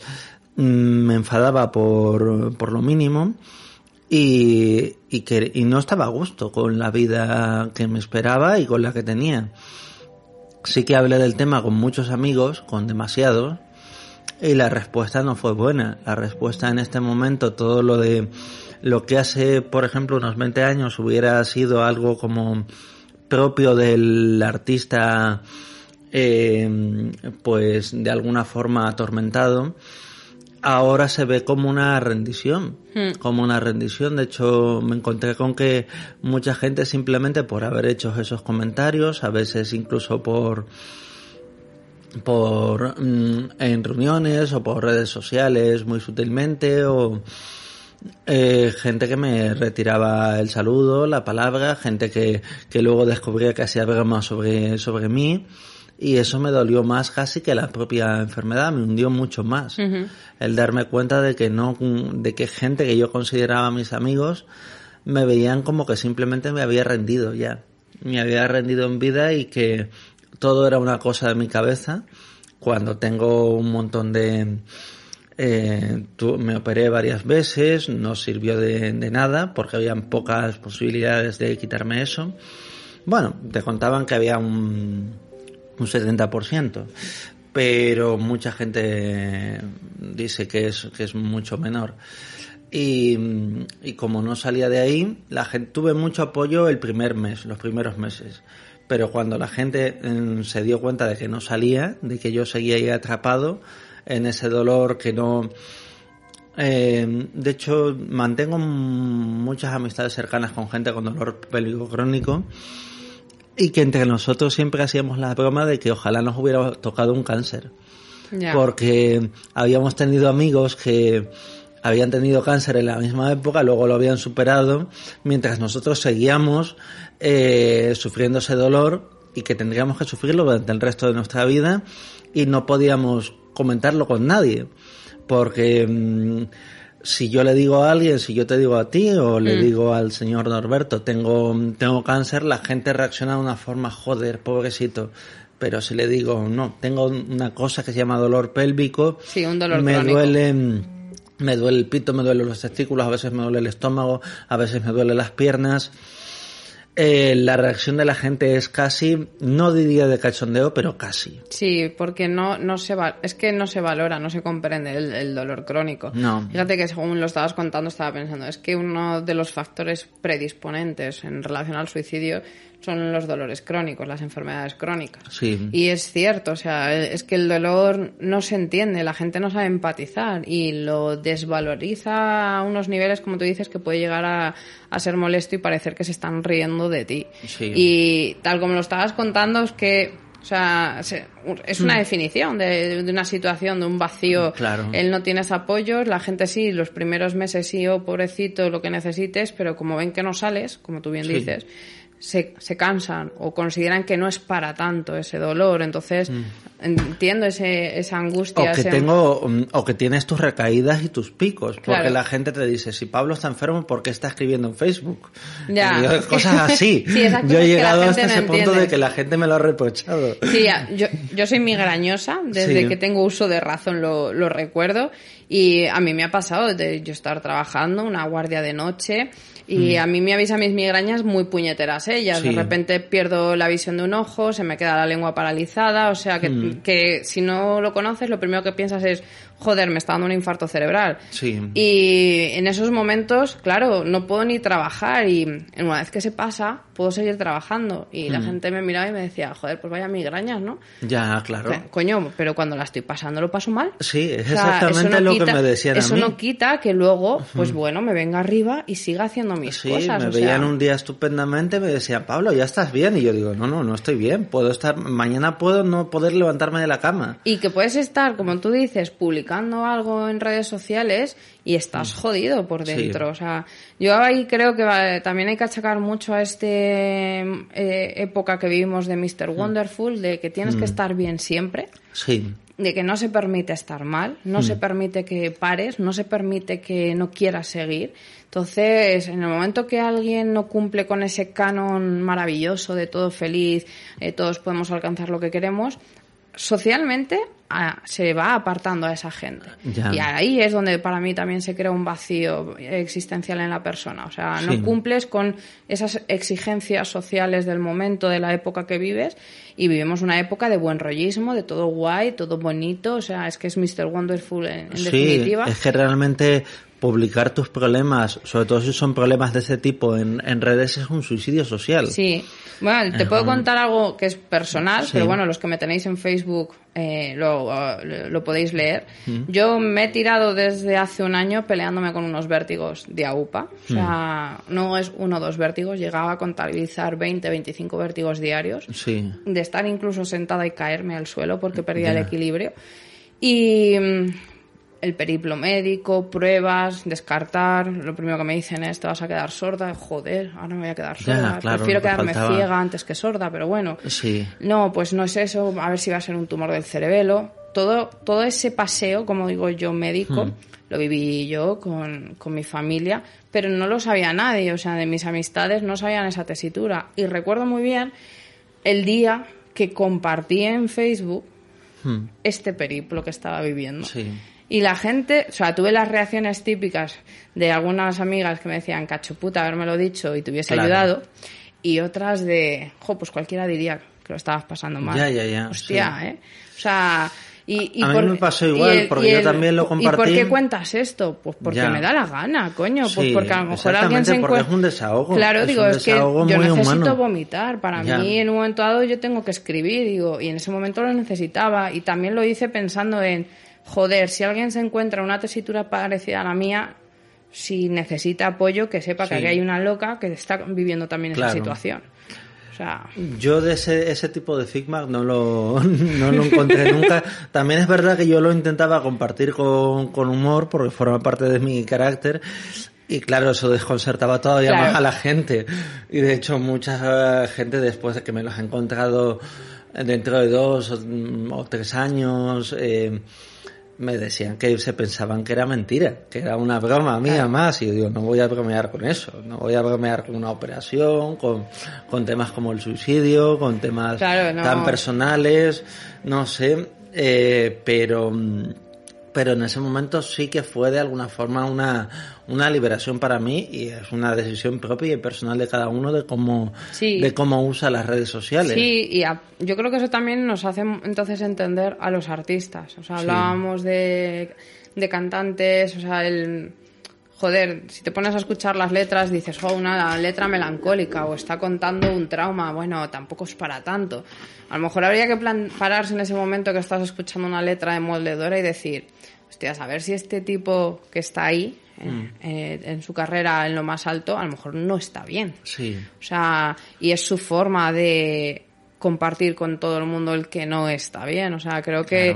mm, me enfadaba por, por lo mínimo y, y, que, y no estaba a gusto con la vida que me esperaba y con la que tenía. Sí que hablé del tema con muchos amigos, con demasiados, y la respuesta no fue buena. La respuesta en este momento, todo lo de lo que hace, por ejemplo, unos 20 años hubiera sido algo como propio del artista, eh, pues de alguna forma atormentado, ahora se ve como una rendición, Hmm. como una rendición. De hecho, me encontré con que mucha gente simplemente por haber hecho esos comentarios, a veces incluso por por mm, en reuniones o por redes sociales muy sutilmente o eh, gente que me retiraba el saludo, la palabra, gente que, que luego descubría que hacía broma sobre, sobre mí y eso me dolió más casi que la propia enfermedad, me hundió mucho más. El darme cuenta de que no, de que gente que yo consideraba mis amigos me veían como que simplemente me había rendido ya. Me había rendido en vida y que todo era una cosa de mi cabeza. Cuando tengo un montón de, eh, tu- me operé varias veces, no sirvió de, nada porque habían pocas posibilidades de quitarme eso. Bueno, te contaban que había un, un 70%, pero mucha gente dice que es, que es mucho menor. Y, y como no salía de ahí, la gente, tuve mucho apoyo el primer mes, los primeros meses. Pero cuando la gente eh, se dio cuenta de que no salía, de que yo seguía ahí atrapado en ese dolor que no, eh, de hecho, mantengo muchas amistades cercanas con gente con dolor pélvico crónico y que entre nosotros siempre hacíamos la broma de que ojalá nos hubiera tocado un cáncer. Porque habíamos tenido amigos que habían tenido cáncer en la misma época, luego lo habían superado, mientras nosotros seguíamos eh, sufriendo ese dolor y que tendríamos que sufrirlo durante el resto de nuestra vida y no podíamos comentarlo con nadie. Porque mm, si yo le digo a alguien, si yo te digo a ti o le digo al señor Norberto, tengo, tengo cáncer, la gente reacciona de una forma, joder, pobrecito. Pero si le digo, no, tengo una cosa que se llama dolor pélvico, Sí, un dolor me crónico. duele, mm, me duele el pito, me duelen los testículos, a veces me duele el estómago, a veces me duelen las piernas. Eh, la reacción de la gente es casi, no diría de cachondeo, pero casi. Sí, porque no, no se va, es que no se valora, no se comprende el, el dolor crónico. No. Fíjate que según lo estabas contando estaba pensando, es que uno de los factores predisponentes en relación al suicidio son los dolores crónicos, las enfermedades crónicas. Sí. Y es cierto, o sea, es que el dolor no se entiende, la gente no sabe empatizar y lo desvaloriza a unos niveles, como tú dices, que puede llegar a, a ser molesto y parecer que se están riendo de ti. Sí. Y tal como lo estabas contando, es que, o sea, se- es una definición de, de una situación, de un vacío. Mm. Claro. Él no tienes apoyos, la gente sí, los primeros meses sí, oh, pobrecito, lo que necesites, pero como ven que no sales, como tú bien Sí. dices, se, se cansan o consideran que no es para tanto ese dolor. Entonces, entiendo ese, esa angustia. Mm. O que ese- tengo, mm, o que tienes tus recaídas y tus picos, porque la gente te dice, si Pablo está enfermo, ¿por qué está escribiendo en Facebook? Ya. Yo, cosas así. Sí, yo he llegado hasta no ese punto de que la gente me lo ha reprochado. Sí, yo, yo soy migrañosa, desde Sí. que tengo uso de razón lo, lo recuerdo y a mí me ha pasado de yo estar trabajando una guardia de noche y a mí me avisan mis migrañas muy puñeteras ellas. De Mm. Sí. repente pierdo la visión de un ojo, se me queda la lengua paralizada, o sea que, Mm. que si no lo conoces lo primero que piensas es, joder, me está dando un infarto cerebral. Sí. Y en esos momentos, claro, no puedo ni trabajar y una vez que se pasa, puedo seguir trabajando. Y Mm. la gente me miraba y me decía, joder, pues vaya migrañas, ¿no? Ya, claro. O sea, Coño, pero cuando la estoy pasando lo paso mal. Sí, es O sea, eso exactamente no lo quita- que me decían Eso a mí. no quita que luego, pues bueno, me venga arriba y siga haciendo mis Sí, cosas. me o sea, veían un día estupendamente, me decían, Pablo, ya estás bien. Y yo digo, no, no, no estoy bien. Puedo estar, mañana puedo no poder levantarme de la cama. Y que puedes estar, como tú dices, publicando algo en redes sociales y estás jodido por Mm. Sí. dentro. O sea, yo ahí creo que va- también hay que achacar mucho a este eh, época que vivimos de Mr. Mm. Wonderful, de que tienes que estar bien siempre. Sí, de que no se permite estar mal, no Mm. se permite que pares, no se permite que no quieras seguir. Entonces, en el momento que alguien no cumple con ese canon maravilloso de todo feliz, eh, todos podemos alcanzar lo que queremos, socialmente a- se va apartando a esa gente. Ya. Y ahí es donde para mí también se crea un vacío existencial en la persona. O sea, Sí. no cumples con esas exigencias sociales del momento, de la época que vives, y vivimos una época de buen rollismo, de todo guay, todo bonito. O sea, es que es Mr. Wonderful en, en Sí, definitiva. es que realmente publicar tus problemas, sobre todo si son problemas de ese tipo en, en redes, es un suicidio social. Sí. Bueno, te puedo contar algo que es personal, Sí. pero bueno, los que me tenéis en Facebook eh, lo, lo- lo podéis leer. Yo me he tirado desde hace un año peleándome con unos vértigos de AUPA. O sea, no es uno o dos vértigos, llegaba a contabilizar 20, 25 vértigos diarios. Sí. De estar incluso sentada y caerme al suelo porque perdía Ya. el equilibrio. Y mm, el periplo médico, pruebas, descartar. Lo primero que me dicen es, te vas a quedar sorda. Joder, ahora me voy a quedar Ya, sorda. claro, Prefiero quedarme faltaba. ciega antes que sorda, pero bueno. Sí. No, pues no es eso. A ver si va a ser un tumor del cerebelo. Todo, todo ese paseo, como digo yo, médico, Hmm. lo viví yo con, con mi familia, pero no lo sabía nadie. O sea, de mis amistades no sabían esa tesitura. Y recuerdo muy bien el día que compartí en Facebook Hmm. este periplo que estaba viviendo. Sí. Y la gente, o sea, tuve las reacciones típicas de algunas amigas que me decían, cacho puta, haberme dicho y te hubiese Claro. ayudado. Y otras de, jo, pues cualquiera diría que lo estabas pasando mal. Ya, ya, ya, Hostia, sí. ¿eh? O sea, y, y A mí por- me pasó igual, porque yo también lo ¿Y por compartí. qué cuentas esto? Pues porque Ya. me da la gana, coño. Pues Sí, porque a lo mejor alguien se encuentra... es un desahogo, Claro, es digo, es que yo necesito humano. vomitar. Para Ya. mí, en un momento dado, yo tengo que escribir, digo, y en ese momento lo necesitaba. Y también lo hice pensando en, joder, si alguien se encuentra una tesitura parecida a la mía, si necesita apoyo, que sepa que Sí. aquí hay una loca que está viviendo también esa situación. O sea, Yo de ese, ese tipo de feedback no lo, no lo encontré nunca. También es verdad que yo lo intentaba compartir con, con humor porque forma parte de mi carácter. Y claro, eso desconcertaba todavía Claro. más a la gente. Y de hecho, mucha eh, gente después de que me los he encontrado dentro de dos o, mm, o tres años, eh, me decían que se pensaban que era mentira, que era una broma mía más. Y yo digo, no voy a bromear con eso, no voy a bromear con una operación, con, con temas como el suicidio, con temas Claro, no. tan personales, no sé, eh, pero, mm, pero en ese momento sí que fue de alguna forma una, una liberación para mí y es una decisión propia y personal de cada uno de cómo, Sí. de cómo usa las redes sociales. Sí, y a- yo creo que eso también nos hace entonces entender a los artistas. O sea, Sí. hablábamos de, de cantantes, o sea, el... Joder, si te pones a escuchar las letras dices, oh, una letra melancólica o está contando un trauma. Bueno, tampoco es para tanto. A lo mejor habría que plan- pararse en ese momento que estás escuchando una letra de moldedora y decir, hostias, a ver si este tipo que está ahí, en, eh, en su carrera en lo más alto, a lo mejor no está bien. Sí. O sea, y es su forma de compartir con todo el mundo el que no está bien. O sea, creo que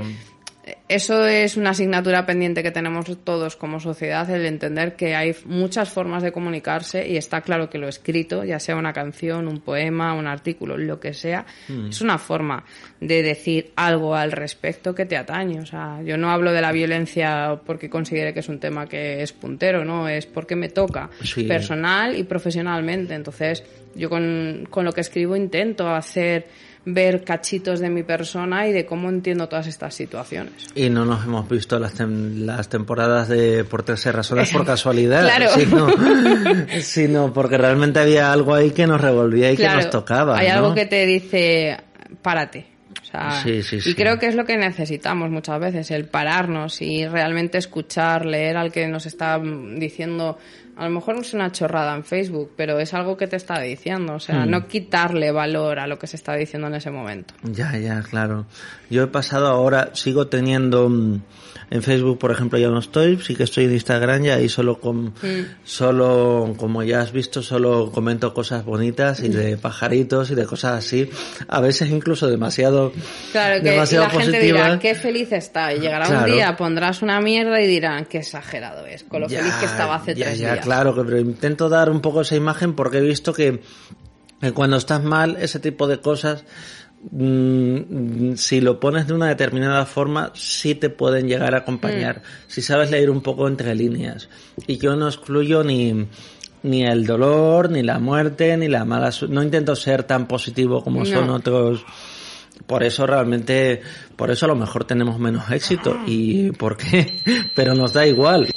eso es una asignatura pendiente que tenemos todos como sociedad, el entender que hay muchas formas de comunicarse y está claro que lo escrito, ya sea una canción, un poema, un artículo, lo que sea, es una forma de decir algo al respecto que te atañe. O sea, yo no hablo de la violencia porque considere que es un tema que es puntero, no, es porque me toca Sí. personal y profesionalmente. Entonces, yo con, con lo que escribo intento hacer ver cachitos de mi persona y de cómo entiendo todas estas situaciones. Y no nos hemos visto las, tem- las temporadas de Por 13 razones por casualidad, Claro. sino, sino porque realmente había algo ahí que nos revolvía y que nos tocaba. Hay ¿no? algo que te dice, párate. O sea, Sí, sí, y sí. creo que es lo que necesitamos muchas veces, el pararnos y realmente escuchar, leer al que nos está mm, diciendo, a lo mejor es una chorrada en Facebook, pero es algo que te está diciendo, o sea, Hmm. no quitarle valor a lo que se está diciendo en ese momento. Ya, ya, claro. Yo he pasado ahora, sigo teniendo mm, en Facebook, por ejemplo, ya no estoy, sí que estoy en Instagram y ahí solo con, solo, como ya has visto, solo comento cosas bonitas y de pajaritos y de cosas así, a veces incluso demasiado, Claro, que demasiado la gente positivas. dirá, qué feliz está. Y llegará Claro. un día, pondrás una mierda y dirán, qué exagerado es, con lo Ya, feliz que estaba hace ya, tres ya, días. claro, que- pero intento dar un poco esa imagen porque he visto que cuando estás mal, ese tipo de cosas, mm, si lo pones de una determinada forma, sí te pueden llegar a acompañar. Si sabes leer un poco entre líneas. Y yo no excluyo ni ni el dolor, ni la muerte, ni la mala No intento ser tan positivo como son otros por eso realmente, por eso a lo mejor tenemos menos éxito. ¿Y por qué? Pero nos da igual.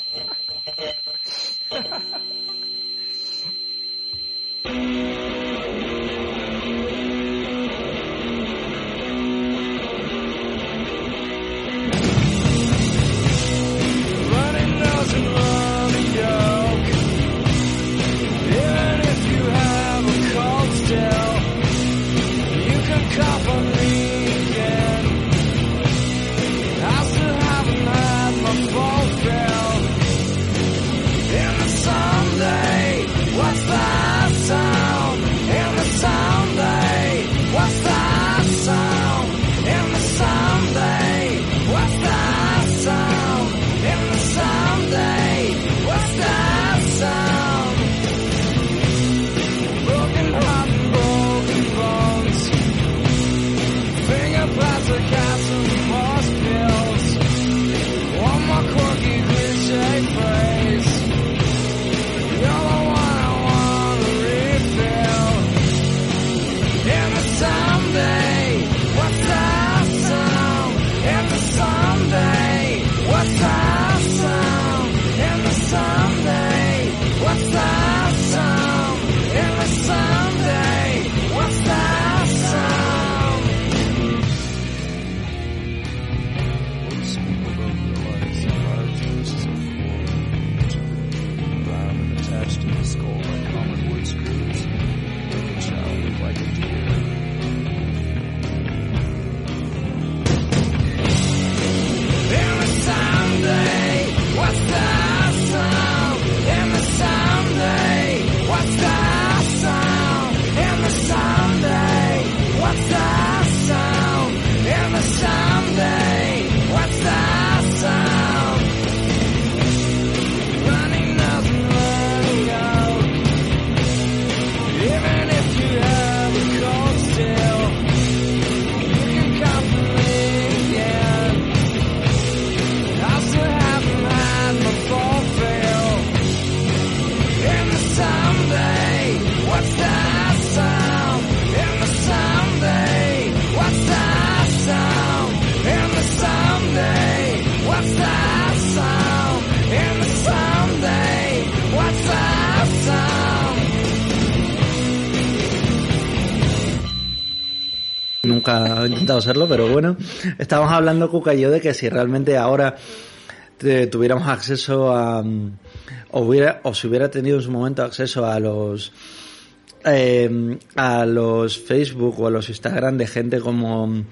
Nunca he intentado serlo, pero bueno. Estamos hablando, Cuca y yo, de que si realmente ahora te- tuviéramos acceso a... mm, O, hubiera, o si hubiera tenido en su momento acceso a los... eh, a los Facebook o a los Instagram de gente como...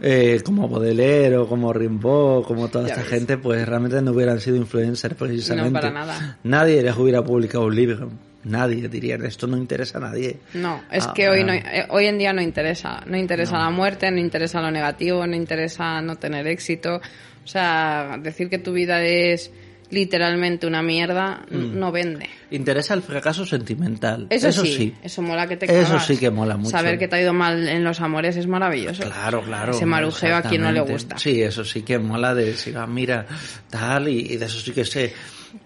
eh, como Baudelaire o como Rimbaud, como toda Ya esta ves. gente, pues realmente no hubieran sido influencers precisamente. No, para nada. Nadie les hubiera publicado un libro. Nadie diría, esto no interesa a nadie. No, es Ah, que hoy, no, eh, hoy en día no interesa. No interesa la muerte, no interesa lo negativo, no interesa no tener éxito. O sea, decir que tu vida es literalmente una mierda Mm. no vende. Interesa el fracaso sentimental. Eso, Eso sí, sí. eso mola que te Eso cagas. sí que mola mucho. Saber que te ha ido mal en los amores es maravilloso. Claro, claro. Ese marujeo a quien no le gusta. Sí, eso sí que mola de decir, ah, mira, tal, y, y de eso sí que sé.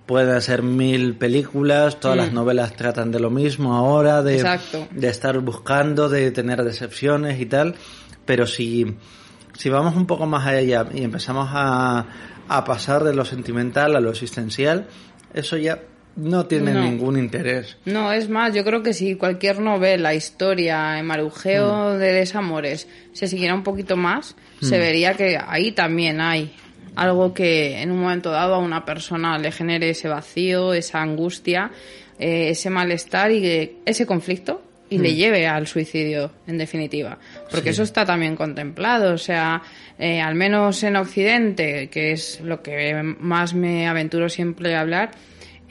Pueden ser mil películas, todas las novelas tratan de lo mismo ahora, de, Mm. Exacto. de estar buscando, de tener decepciones y tal, pero si, si vamos un poco más allá y empezamos a, a pasar de lo sentimental a lo existencial, eso ya no tiene No. ningún interés. No, es más, yo creo que si cualquier novela, historia, marujeo Mm. de desamores se siguiera un poquito más, se vería que ahí también hay algo que en un momento dado a una persona le genere ese vacío, esa angustia, eh, ese malestar y ese conflicto y le lleve al suicidio, en definitiva. Porque eso está también contemplado. O sea, eh, al menos en Occidente, que es lo que más me aventuro siempre a hablar,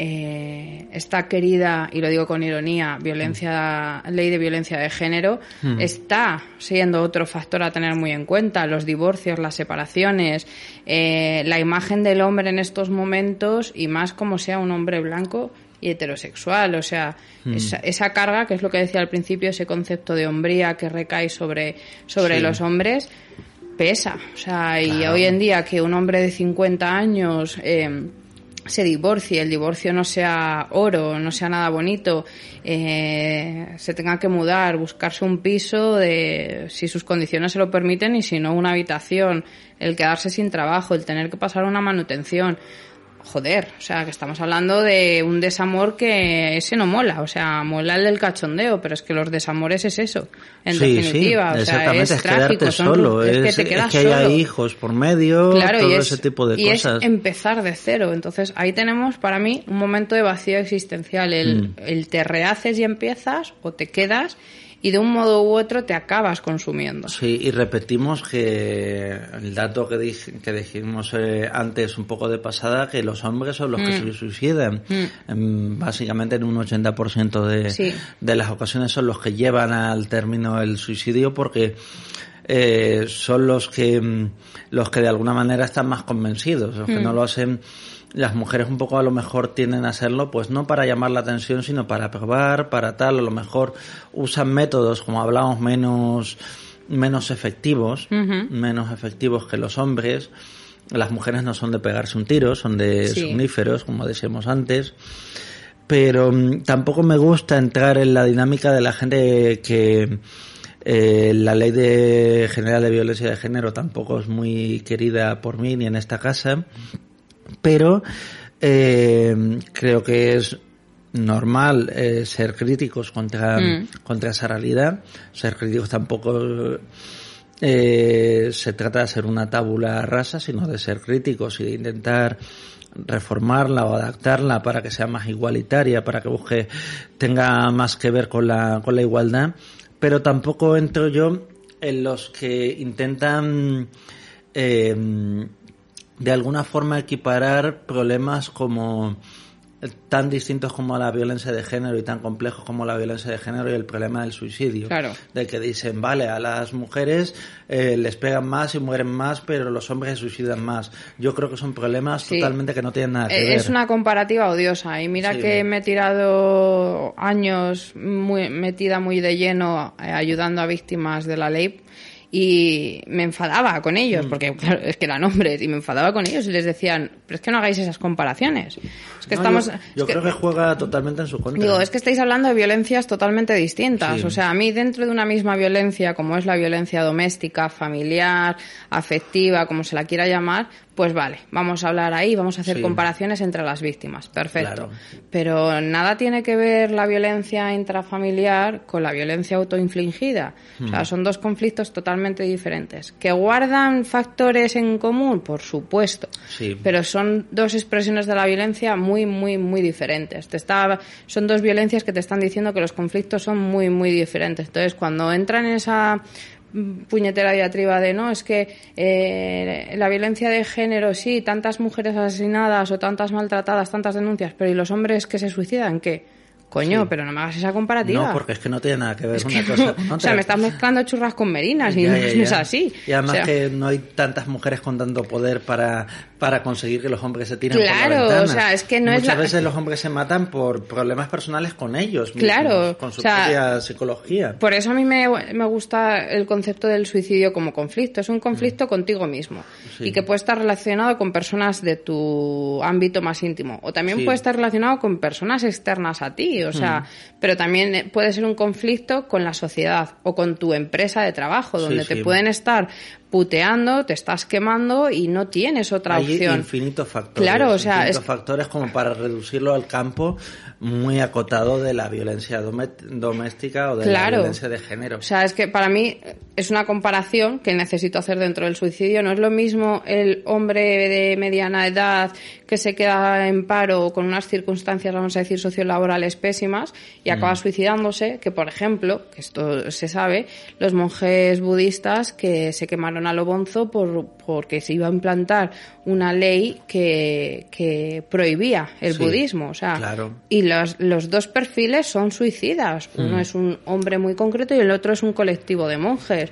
eh, esta querida, y lo digo con ironía, violencia, ley de violencia de género, está siendo otro factor a tener muy en cuenta. Los divorcios, las separaciones, eh, la imagen del hombre en estos momentos, y más como sea un hombre blanco y heterosexual. O sea, esa, esa carga, que es lo que decía al principio, ese concepto de hombría que recae sobre, sobre Sí. los hombres, pesa. O sea, y hoy en día que un hombre de 50 años eh, se divorcie, el divorcio no sea oro, no sea nada bonito, eh, se tenga que mudar, buscarse un piso de si sus condiciones se lo permiten y si no una habitación, el quedarse sin trabajo, el tener que pasar una manutención. Joder, o sea, que estamos hablando de un desamor que ese no mola, o sea, mola el del cachondeo, pero es que los desamores es eso, en Sí, definitiva, sí, o sea, es, es, trágico, quedarte son- solo, es, es, que te quedas es que haya solo. hijos por medio, Claro, todo y es, ese tipo de y cosas. es empezar de cero. Entonces ahí tenemos para mí un momento de vacío existencial. El, Mm. el te rehaces y empiezas o te quedas y de un modo u otro te acabas consumiendo. Sí, y repetimos que el dato que, dij- que dijimos eh, antes un poco de pasada, que los hombres son los que Mm. se suicidan. Em, básicamente en un 80% de, Sí. de las ocasiones son los que llevan al término el suicidio porque eh, son los que mm, los que de alguna manera están más convencidos, los Mm. que no lo hacen las mujeres un poco a lo mejor tienden a hacerlo, pues no para llamar la atención, sino para probar, para tal, a lo mejor usan métodos, como hablamos, menos, menos efectivos, menos efectivos que los hombres. Las mujeres no son de pegarse un tiro, son de Sí. somníferos, como decíamos antes. Pero mm, tampoco me gusta entrar en la dinámica de la gente que eh, la ley de general de violencia de género tampoco es muy querida por mí ni en esta casa pero eh, creo que es normal eh, ser críticos contra, Mm. contra esa realidad. Ser críticos tampoco eh, se trata de hacer una tabula rasa, sino de ser críticos y de intentar reformarla o adaptarla para que sea más igualitaria, para que busque, tenga más que ver con la, con la igualdad. Pero tampoco entro yo en los que intentan eh, de alguna forma equiparar problemas como tan distintos como la violencia de género y tan complejos como la violencia de género y el problema del suicidio. Claro. De que dicen, vale, a las mujeres eh, les pegan más y mueren más, pero los hombres se suicidan más. Yo creo que son problemas Sí. totalmente que no tienen nada que Eh, ver. Es una comparativa odiosa y mira Sí. que me he tirado años muy, metida muy de lleno eh, ayudando a víctimas de la ley y me enfadaba con ellos Mm. porque claro, es que eran hombres y me enfadaba con ellos y les decían pero es que no hagáis esas comparaciones es que No, estamos yo es yo que- creo que juega totalmente en su contra. Digo, es que estáis hablando de violencias totalmente distintas. Sí. O sea, a mí dentro de una misma violencia, como es la violencia doméstica, familiar, afectiva, como se la quiera llamar, pues vale, vamos a hablar ahí, vamos a hacer Sí. comparaciones entre las víctimas. Perfecto. Claro. Pero nada tiene que ver la violencia intrafamiliar con la violencia autoinfligida. O Hmm. sea, son dos conflictos totalmente diferentes. ¿Que guardan factores en común? Por supuesto Sí. pero son dos expresiones de la violencia muy, muy, muy diferentes. Te está, son dos violencias que te están diciendo que los conflictos son muy, muy diferentes. Entonces, cuando entran en esa puñetera diatriba de no, es que eh, la violencia de género, sí, tantas mujeres asesinadas o tantas maltratadas, tantas denuncias, pero ¿y los hombres que se suicidan? ¿Qué? Coño, Sí. pero no me hagas esa comparativa. No, porque es que no tiene nada que ver Es una que cosa no. con otra. O sea, me estás mezclando churras con merinas y Ya, no ya, es así. Y además O sea, que no hay tantas mujeres con tanto poder para, para conseguir que los hombres se tiren por Claro, la ventana. o sea, es que no es Muchas la- veces los hombres se matan por problemas personales con ellos mismos, Claro, con su o sea, propia psicología. Por eso a mí me, me gusta el concepto del suicidio como conflicto. Es un conflicto contigo mismo. Sí. y que puede estar relacionado con personas de tu ámbito más íntimo o también Sí. puede estar relacionado con personas externas a ti. O sea, Mm. pero también puede ser un conflicto con la sociedad o con tu empresa de trabajo, donde te pueden estar puteando, te estás quemando y no tienes otra Hay opción. infinitos factores. Claro, o sea, infinitos es- factores como para reducirlo al campo muy acotado de la violencia doméstica o de la Claro. violencia de género. O sea, es que para mí es una comparación que necesito hacer dentro del suicidio. No es lo mismo el hombre de mediana edad que se queda en paro con unas circunstancias, vamos a decir, sociolaborales pésimas y acaba suicidándose, que por ejemplo, que esto se sabe, los monjes budistas que se quemaron a lo bonzo por, porque se iba a implantar una ley que, que prohibía el Sí, budismo. O sea, claro. y los, los dos perfiles son suicidas. Uno Mm. es un hombre muy concreto y el otro es un colectivo de monjes.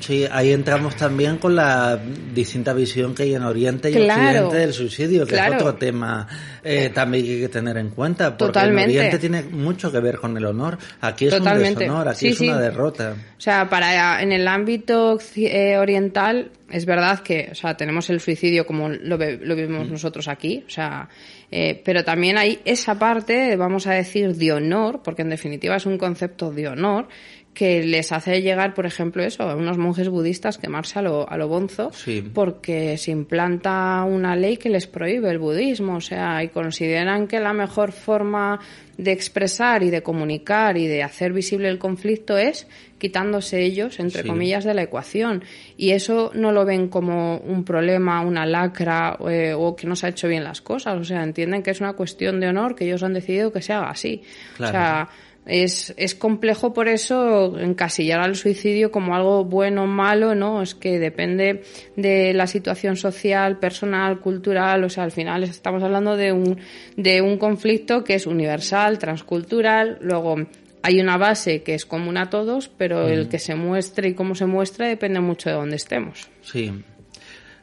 Sí, ahí entramos también con la distinta visión que hay en Oriente y Claro. Occidente del suicidio, que Claro. es otro tema eh, también que hay que tener en cuenta, porque Totalmente. en Oriente tiene mucho que ver con el honor. Aquí es Totalmente. un deshonor, aquí Sí, es una derrota. O sea, para en el ámbito eh, oriental es verdad que, o sea, tenemos el suicidio como lo, lo vemos nosotros aquí, o sea, eh, pero también hay esa parte, vamos a decir, de honor, porque en definitiva es un concepto de honor que les hace llegar, por ejemplo, eso, a unos monjes budistas quemarse a lo, a lo bonzo, Sí. porque se implanta una ley que les prohíbe el budismo, o sea, y consideran que la mejor forma de expresar y de comunicar y de hacer visible el conflicto es quitándose ellos, entre Sí. comillas, de la ecuación. Y eso no lo ven como un problema, una lacra eh, o que no se ha hecho bien las cosas. O sea, entienden que es una cuestión de honor que ellos han decidido que se haga así. Claro. O sea, es, es complejo por eso encasillar al suicidio como algo bueno o malo, ¿no? Es que depende de la situación social, personal, cultural, o sea, al final estamos hablando de un, de un conflicto que es universal, transcultural, luego hay una base que es común a todos, pero el que se muestre y cómo se muestra depende mucho de dónde estemos. Sí.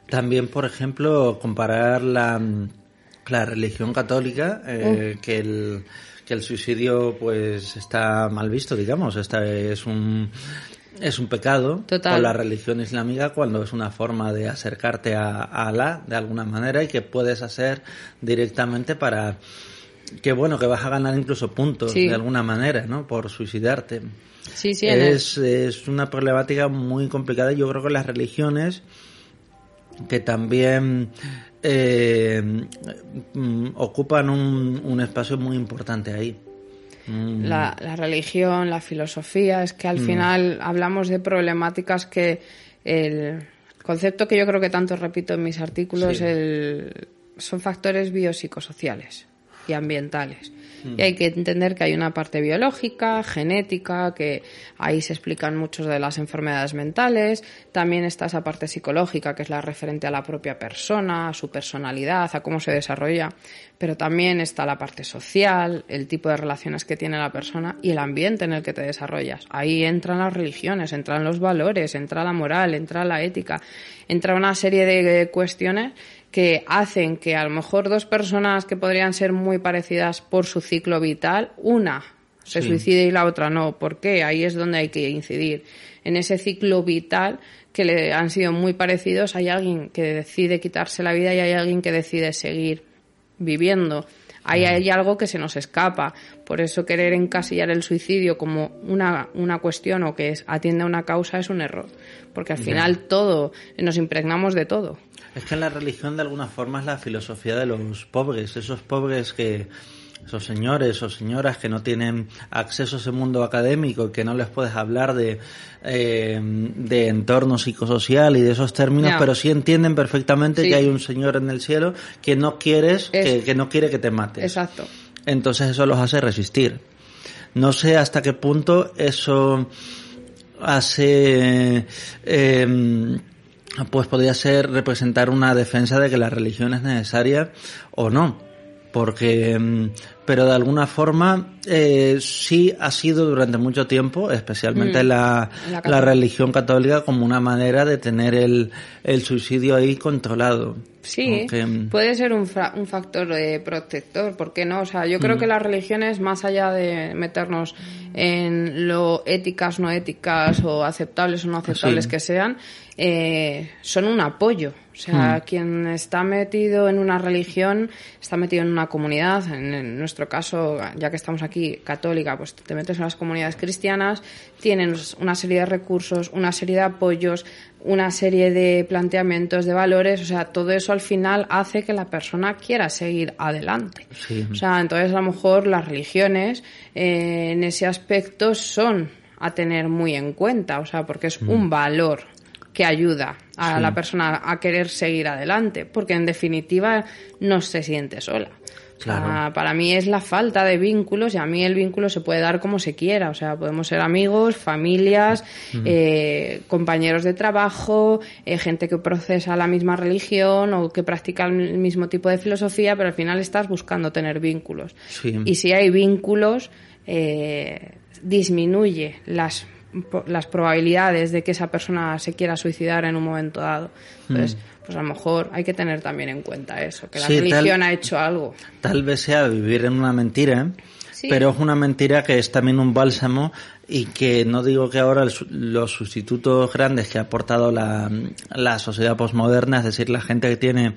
También, por ejemplo, comparar la, la religión católica, eh, que, el, que el suicidio pues está mal visto, digamos, esta es un es un pecado Total. con la religión islámica cuando es una forma de acercarte a, a Alá de alguna manera y que puedes hacer directamente para que bueno que vas a ganar incluso puntos Sí. de alguna manera no por suicidarte Sí, sí, es, es una problemática muy complicada. Yo creo que las religiones que también eh, mm, ocupan un, un espacio muy importante ahí. Mm, la, la religión, la filosofía, es que al final hablamos de problemáticas que el concepto que yo creo que tanto repito en mis artículos Sí. el, son factores biopsicosociales y ambientales. Y hay que entender que hay una parte biológica, genética, que ahí se explican muchos de las enfermedades mentales. También está esa parte psicológica, que es la referente a la propia persona, a su personalidad, a cómo se desarrolla. Pero también está la parte social, el tipo de relaciones que tiene la persona y el ambiente en el que te desarrollas. Ahí entran las religiones, entran los valores, entra la moral, entra la ética, entra una serie de cuestiones que hacen que a lo mejor dos personas que podrían ser muy parecidas por su ciclo vital, una se Sí. suicide y la otra no. ¿Por qué? Ahí es donde hay que incidir. En ese ciclo vital que le han sido muy parecidos, hay alguien que decide quitarse la vida y hay alguien que decide seguir viviendo. Ahí hay algo que se nos escapa. Por eso querer encasillar el suicidio como una, una cuestión o que es, atiende a una causa es un error. Porque al final todo, nos impregnamos de todo. Es que la religión de alguna forma es la filosofía de los pobres, esos pobres que esos señores o señoras que no tienen acceso a ese mundo académico y que no les puedes hablar de, eh, de entorno psicosocial y de esos términos, pero sí entienden perfectamente Sí. que hay un señor en el cielo que no quieres, Es- que, que no quiere que te mates. Exacto. Entonces eso los hace resistir. No sé hasta qué punto eso hace, eh, pues podría ser representar una defensa de que la religión es necesaria o no. Porque, mm, pero de alguna forma, eh, sí ha sido durante mucho tiempo, especialmente Mm. la, La religión católica, como una manera de tener el, el suicidio ahí controlado. Sí, mm, puede ser un, fra- un factor eh, protector, ¿por qué no? O sea, yo Mm. creo que las religiones, más allá de meternos en lo éticas, no éticas o aceptables o no aceptables Sí. que sean, eh, son un apoyo. O sea, Mm. quien está metido en una religión está metido en una comunidad. En, en nuestro caso, ya que estamos aquí, católica, pues te metes en las comunidades cristianas, tienen una serie de recursos, una serie de apoyos, una serie de planteamientos, de valores. O sea, todo eso al final hace que la persona quiera seguir adelante. Sí. O sea, entonces a lo mejor las religiones eh, en ese aspecto son a tener muy en cuenta, o sea, porque es un valor que ayuda a Sí. la persona a querer seguir adelante, porque en definitiva no se siente sola. Claro. para mí es la falta de vínculos y a mí el vínculo se puede dar como se quiera. O sea, podemos ser amigos, familias, eh, compañeros de trabajo, eh, gente que procesa la misma religión o que practica el mismo tipo de filosofía, pero al final estás buscando tener vínculos. Sí. Y si hay vínculos, eh, disminuye las las probabilidades de que esa persona se quiera suicidar en un momento dado. Entonces, pues a lo mejor hay que tener también en cuenta eso, que la Sí, tal- religión ha hecho algo. Tal vez sea vivir en una mentira, Sí. pero es una mentira que es también un bálsamo y que no digo que ahora los sustitutos grandes que ha aportado la, la sociedad posmoderna, es decir, la gente que tiene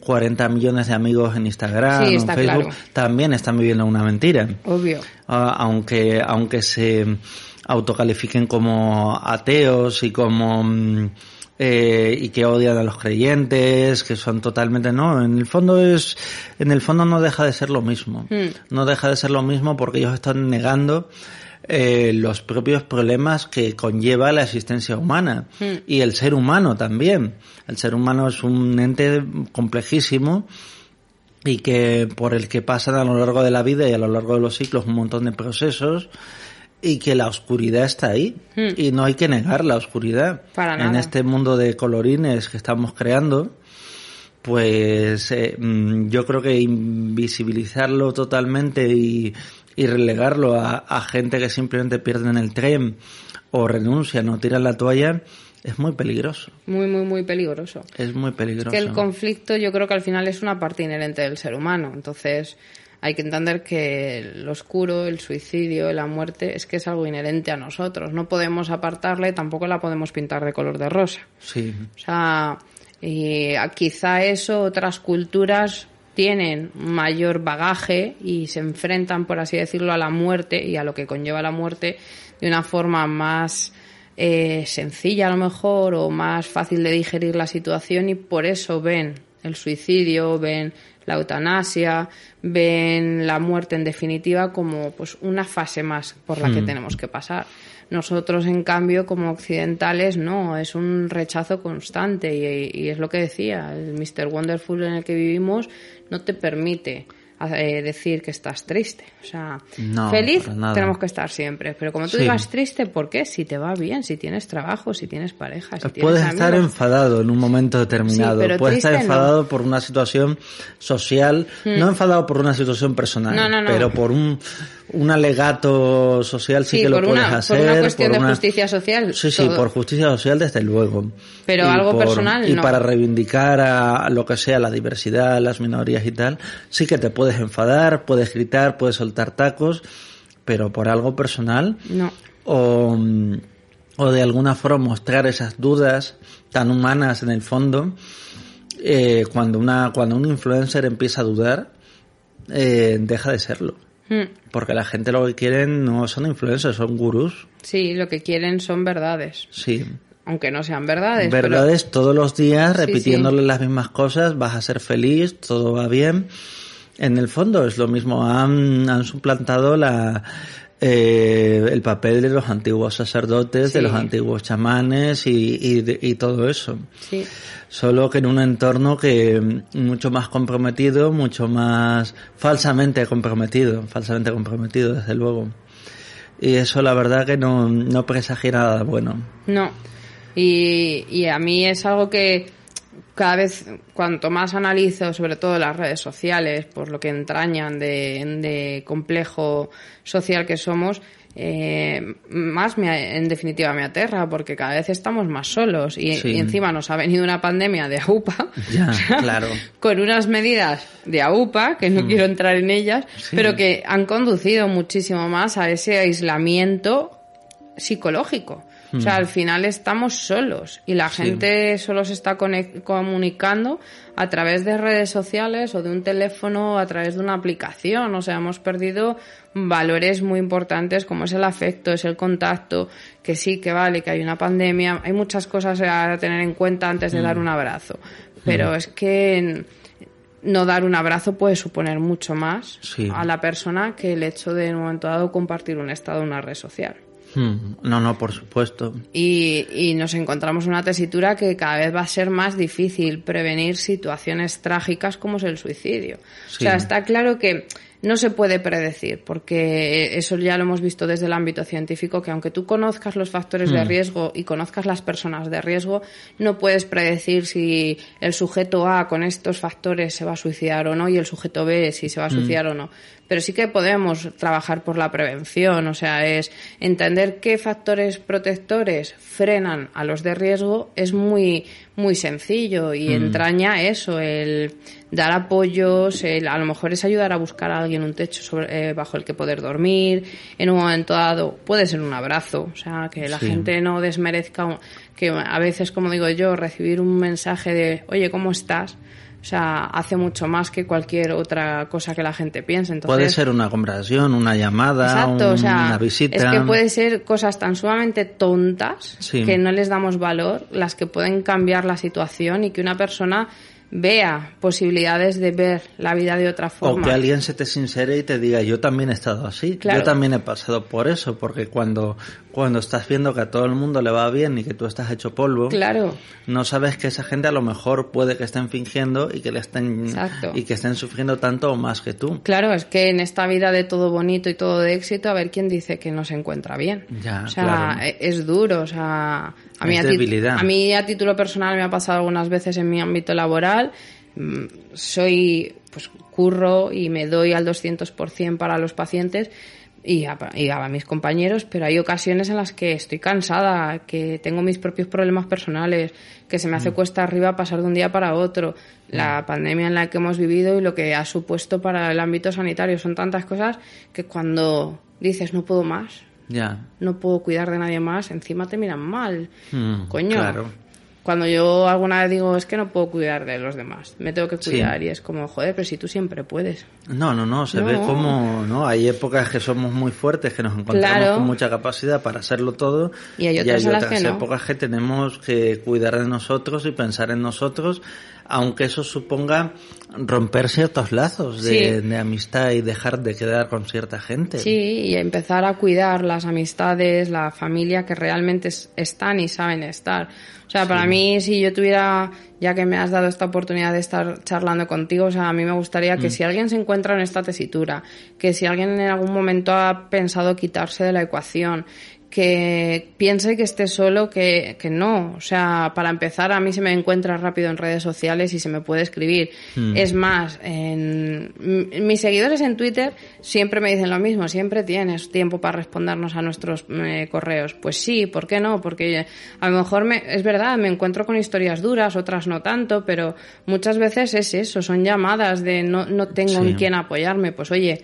40 millones de amigos en Instagram, Sí, en Facebook, claro. también están viviendo una mentira. Obvio. Ah, aunque aunque se autocalifiquen como ateos y como mm, eh, y que odian a los creyentes que son totalmente no en el fondo es en el fondo no deja de ser lo mismo. No deja de ser lo mismo porque ellos están negando eh, los propios problemas que conlleva la existencia humana y el ser humano también. El ser humano es un ente complejísimo y que por el que pasan a lo largo de la vida y a lo largo de los ciclos un montón de procesos y que la oscuridad está ahí y no hay que negar la oscuridad Para en nada. este mundo de colorines que estamos creando pues eh, mm, yo creo que invisibilizarlo totalmente y, y relegarlo a, a gente que simplemente pierden el tren o renuncian o tiran la toalla es muy peligroso Muy, muy, muy peligroso. es muy peligroso que el conflicto yo creo que al final es una parte inherente del ser humano. Entonces hay que entender que lo oscuro, el suicidio, la muerte, es que es algo inherente a nosotros. No podemos apartarla y tampoco la podemos pintar de color de rosa. sí O sea, y quizá eso otras culturas tienen mayor bagaje y se enfrentan, por así decirlo, a la muerte y a lo que conlleva la muerte de una forma más eh, sencilla a lo mejor o más fácil de digerir la situación y por eso ven el suicidio, ven la eutanasia, ven la muerte en definitiva como pues una fase más por la que tenemos que pasar. Nosotros, en cambio, como occidentales, no, es un rechazo constante y, y es lo que decía, el Mr. Wonderful en el que vivimos no te permite eh, decir que estás triste. O sea, No, feliz tenemos que estar siempre, pero como tú Sí. digas triste, ¿por qué? Si te va bien, si tienes trabajo, si tienes pareja, si tienes Puedes estar amigos. enfadado en un momento determinado, Sí, pero puedes estar triste no. enfadado por una situación social, no enfadado por una situación personal, no. pero por un, un alegato social sí, Sí, que lo puedes una- hacer. por una cuestión de una- justicia social, Sí, sí, por justicia social desde luego. Pero algo personal, Y no. para reivindicar a lo que sea la diversidad, las minorías y tal, sí que te puedes enfadar, puedes gritar, puedes soltar tacos, pero por algo personal No. o, o de alguna forma mostrar esas dudas tan humanas en el fondo eh, cuando una cuando un influencer empieza a dudar eh, deja de serlo Mm. porque la gente lo que quieren no son influencers son gurús Sí, lo que quieren son verdades, sí aunque no sean verdades. pero- verdades todos los días Sí, repitiéndole las mismas cosas vas a ser feliz todo va bien en el fondo es lo mismo han, han suplantado la eh, el papel de los antiguos sacerdotes de los antiguos chamanes y, y todo eso Sí. solo que en un entorno que mm, mucho más comprometido mucho más falsamente comprometido falsamente comprometido desde luego y eso la verdad que no, no presagia nada bueno No. Y, y a mí es algo que cada vez, cuanto más analizo, sobre todo las redes sociales, por lo que entrañan de, de complejo social que somos, eh, más me, en definitiva me aterra, porque cada vez estamos más solos y, Sí. y encima nos ha venido una pandemia de AUPA. Ya, claro. con unas medidas de AUPA, que no quiero entrar en ellas, Mm. Sí. pero que han conducido muchísimo más a ese aislamiento psicológico. O sea, al final estamos solos y la gente solo se está comunicando a través de redes sociales o de un teléfono o a través de una aplicación. O sea, hemos perdido valores muy importantes como es el afecto, es el contacto, que sí, que vale, que hay una pandemia, hay muchas cosas a tener en cuenta antes Mm. de dar un abrazo. Pero es que no dar un abrazo puede suponer mucho más Sí. a la persona que el hecho de en un momento dado compartir un estado en una red social. Hmm, No, no, por supuesto. Y, y nos encontramos en una tesitura que cada vez va a ser más difícil prevenir situaciones trágicas como es el suicidio. Sí. O sea, está claro que no se puede predecir, porque eso ya lo hemos visto desde el ámbito científico, que aunque tú conozcas los factores de riesgo y conozcas las personas de riesgo, no puedes predecir si el sujeto A con estos factores se va a suicidar o no y el sujeto B si se va a suicidar o no. pero sí que podemos trabajar por la prevención, o sea, es entender qué factores protectores frenan a los de riesgo es muy muy sencillo y entraña eso, el dar apoyos, el, a lo mejor es ayudar a buscar a alguien un techo sobre, eh, bajo el que poder dormir, en un momento dado puede ser un abrazo, o sea, que la Sí. gente no desmerezca, un- que a veces, como digo yo, recibir un mensaje de, oye, ¿cómo estás? O sea, hace mucho más que cualquier otra cosa que la gente piense. Entonces, Puede ser una conversación, una llamada, Exacto, o sea, una visita. es que puede ser cosas tan sumamente tontas Sí. que no les damos valor, las que pueden cambiar la situación y que una persona vea posibilidades de ver la vida de otra O forma. que alguien se te sincere y te diga, yo también he estado así, Claro. yo también he pasado por eso, porque cuando, cuando estás viendo que a todo el mundo le va bien y que tú estás hecho polvo, Claro, no sabes que esa gente a lo mejor puede que estén fingiendo y que le estén Exacto. y que estén sufriendo tanto o más que tú. claro, es que en esta vida de todo bonito y todo de éxito, a ver quién dice que no se encuentra bien. Ya, o sea, claro. e- es duro, o sea, a mí, a, ti- debilidad. a mí a título personal me ha pasado algunas veces en mi ámbito laboral. Mm, Soy, pues, curro y me doy al 200% para los pacientes y a, y a mis compañeros, pero hay ocasiones en las que estoy cansada, que tengo mis propios problemas personales, que se me hace cuesta arriba pasar de un día para otro, la pandemia en la que hemos vivido y lo que ha supuesto para el ámbito sanitario. Son tantas cosas que cuando dices no puedo más, Ya. no puedo cuidar de nadie más, encima te miran mal. Mm, Coño. Claro. Cuando yo alguna vez digo, es que no puedo cuidar de los demás, me tengo que Sí. cuidar y es como, joder, pero si tú siempre puedes. No, no, no, se No. ve como, ¿no? Hay épocas que somos muy fuertes, que nos encontramos Claro. con mucha capacidad para hacerlo todo. Y hay otras que no. épocas que tenemos que cuidar de nosotros y pensar en nosotros, aunque eso suponga romper ciertos lazos de, Sí. de amistad y dejar de quedar con cierta gente. Sí, y empezar a cuidar las amistades, la familia que realmente es- están y saben estar. O sea, para mí, si yo tuviera, ya que me has dado esta oportunidad de estar charlando contigo, o sea, a mí me gustaría Mm. que si alguien se encuentra en esta tesitura, que si alguien en algún momento ha pensado quitarse de la ecuación, que piense que esté solo, que, que no. O sea, para empezar, a mí se me encuentra rápido en redes sociales y se me puede escribir. Es más, en, mis seguidores en Twitter siempre me dicen lo mismo, siempre tienes tiempo para respondernos a nuestros eh, correos. Pues sí, ¿por qué no? Porque a lo mejor me, es verdad, me encuentro con historias duras, otras no tanto, pero muchas veces es eso, son llamadas de no, no tengo Sí. en quién apoyarme. Pues oye,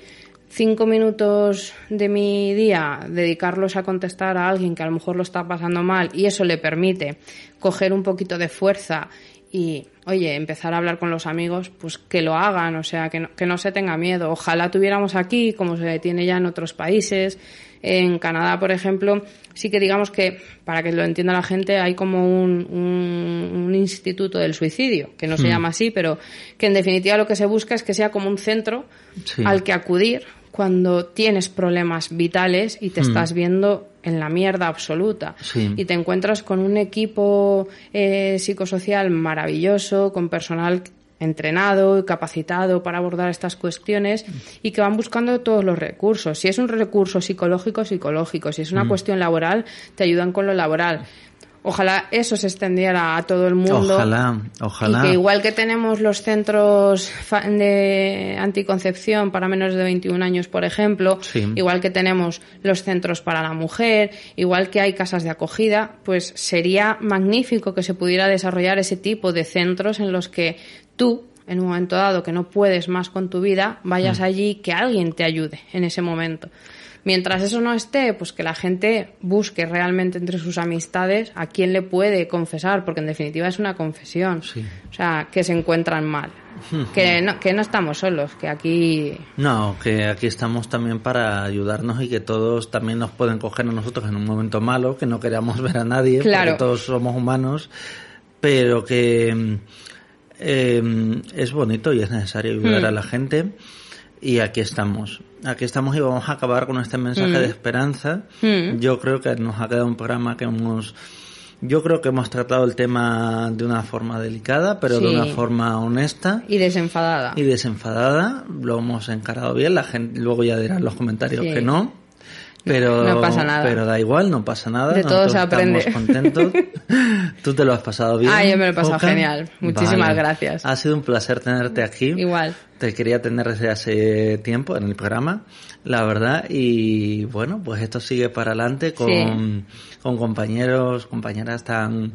cinco minutos de mi día dedicarlos a contestar a alguien que a lo mejor lo está pasando mal y eso le permite coger un poquito de fuerza y, oye, empezar a hablar con los amigos, pues que lo hagan, o sea, que no, que no se tenga miedo. Ojalá tuviéramos aquí, como se tiene ya en otros países, en Canadá, por ejemplo, sí que digamos que, para que lo entienda la gente, hay como un, un, un instituto del suicidio, que no se llama así, pero que en definitiva lo que se busca es que sea como un centro Sí. al que acudir cuando tienes problemas vitales y te estás viendo en la mierda absoluta Sí. y te encuentras con un equipo eh, psicosocial maravilloso, con personal entrenado y capacitado para abordar estas cuestiones y que van buscando todos los recursos. Si es un recurso psicológico, psicológico. Si es una cuestión laboral, te ayudan con lo laboral. Ojalá eso se extendiera a todo el mundo. Ojalá, ojalá. Y que igual que tenemos los centros de anticoncepción para menores de 21 años, por ejemplo, Sí. igual que tenemos los centros para la mujer, igual que hay casas de acogida, pues sería magnífico que se pudiera desarrollar ese tipo de centros en los que tú, en un momento dado que no puedes más con tu vida, vayas allí que alguien te ayude en ese momento. Mientras eso no esté, pues que la gente busque realmente entre sus amistades a quién le puede confesar, porque en definitiva es una confesión. Sí. O sea, que se encuentran mal. que, no, que no estamos solos, que aquí... No, que aquí estamos también para ayudarnos y que todos también nos pueden coger a nosotros en un momento malo, que no queramos ver a nadie, Claro. porque todos somos humanos, pero que mm, eh, es bonito y es necesario ayudar Hmm. a la gente. Y aquí estamos. Aquí estamos y vamos a acabar con este mensaje de esperanza. Hmm. Yo creo que nos ha quedado un programa que hemos... Yo creo que hemos tratado el tema de una forma delicada, pero de una forma honesta Y desenfadada. y desenfadada. Lo hemos encarado bien. La gente luego ya dirá en los comentarios Sí. que no. Pero, No pasa nada. Pero da igual, no pasa nada. De todo se aprende. Estamos contentos. Tú te lo has pasado bien. Ah, yo me lo he pasado genial. Muchísimas gracias. Ha sido un placer tenerte aquí. Igual. Te quería tener desde hace tiempo en el programa, la verdad. Y bueno, pues esto sigue para adelante con, Sí. con compañeros, compañeras tan,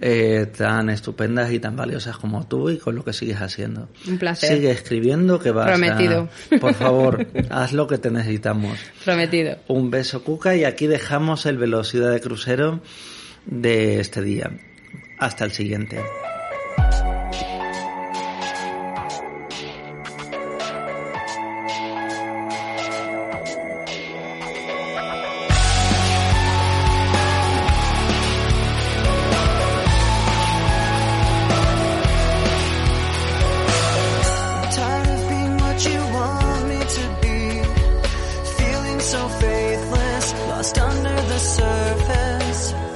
eh, tan estupendas y tan valiosas como tú y con lo que sigues haciendo. Un placer. Sigue escribiendo que vas a- Prometido. Por favor, haz lo que te necesitamos. Prometido. Un beso, Cuca, y aquí dejamos el velocidad de crucero de este día. Hasta el siguiente. So faithless, lost under the surface.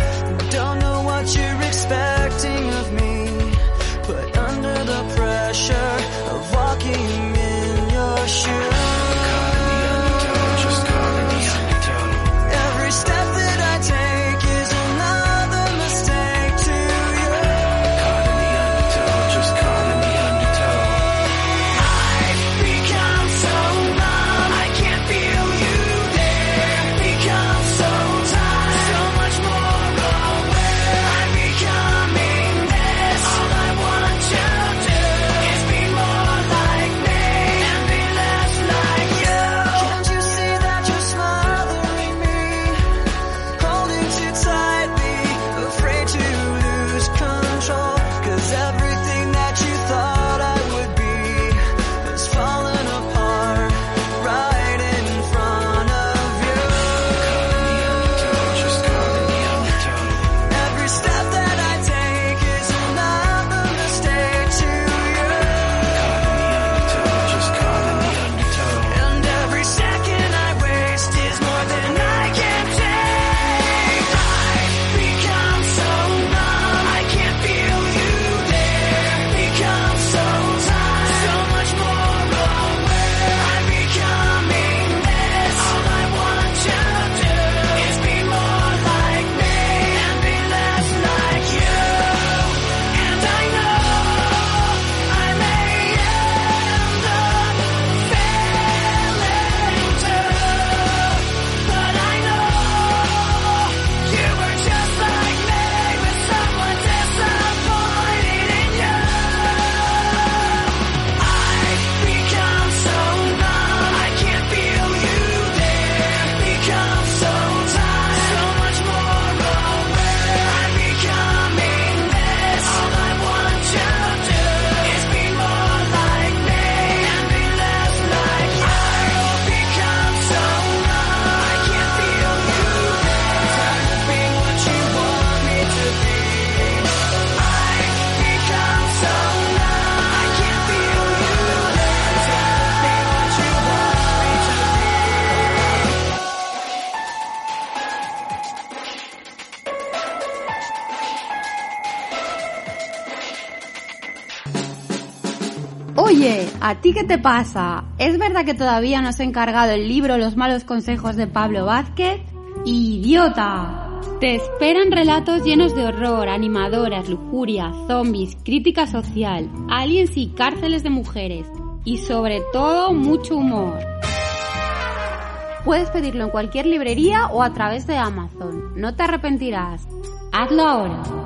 ¿A ti qué te pasa? ¿Es verdad que todavía no has encargado el libro Los malos consejos de Pablo Vázquez? ¡Idiota! Te esperan relatos llenos de horror, animadoras, lujuria, zombies, crítica social, aliens y cárceles de mujeres. Y sobre todo, mucho humor. Puedes pedirlo en cualquier librería o a través de Amazon. No te arrepentirás. Hazlo ahora.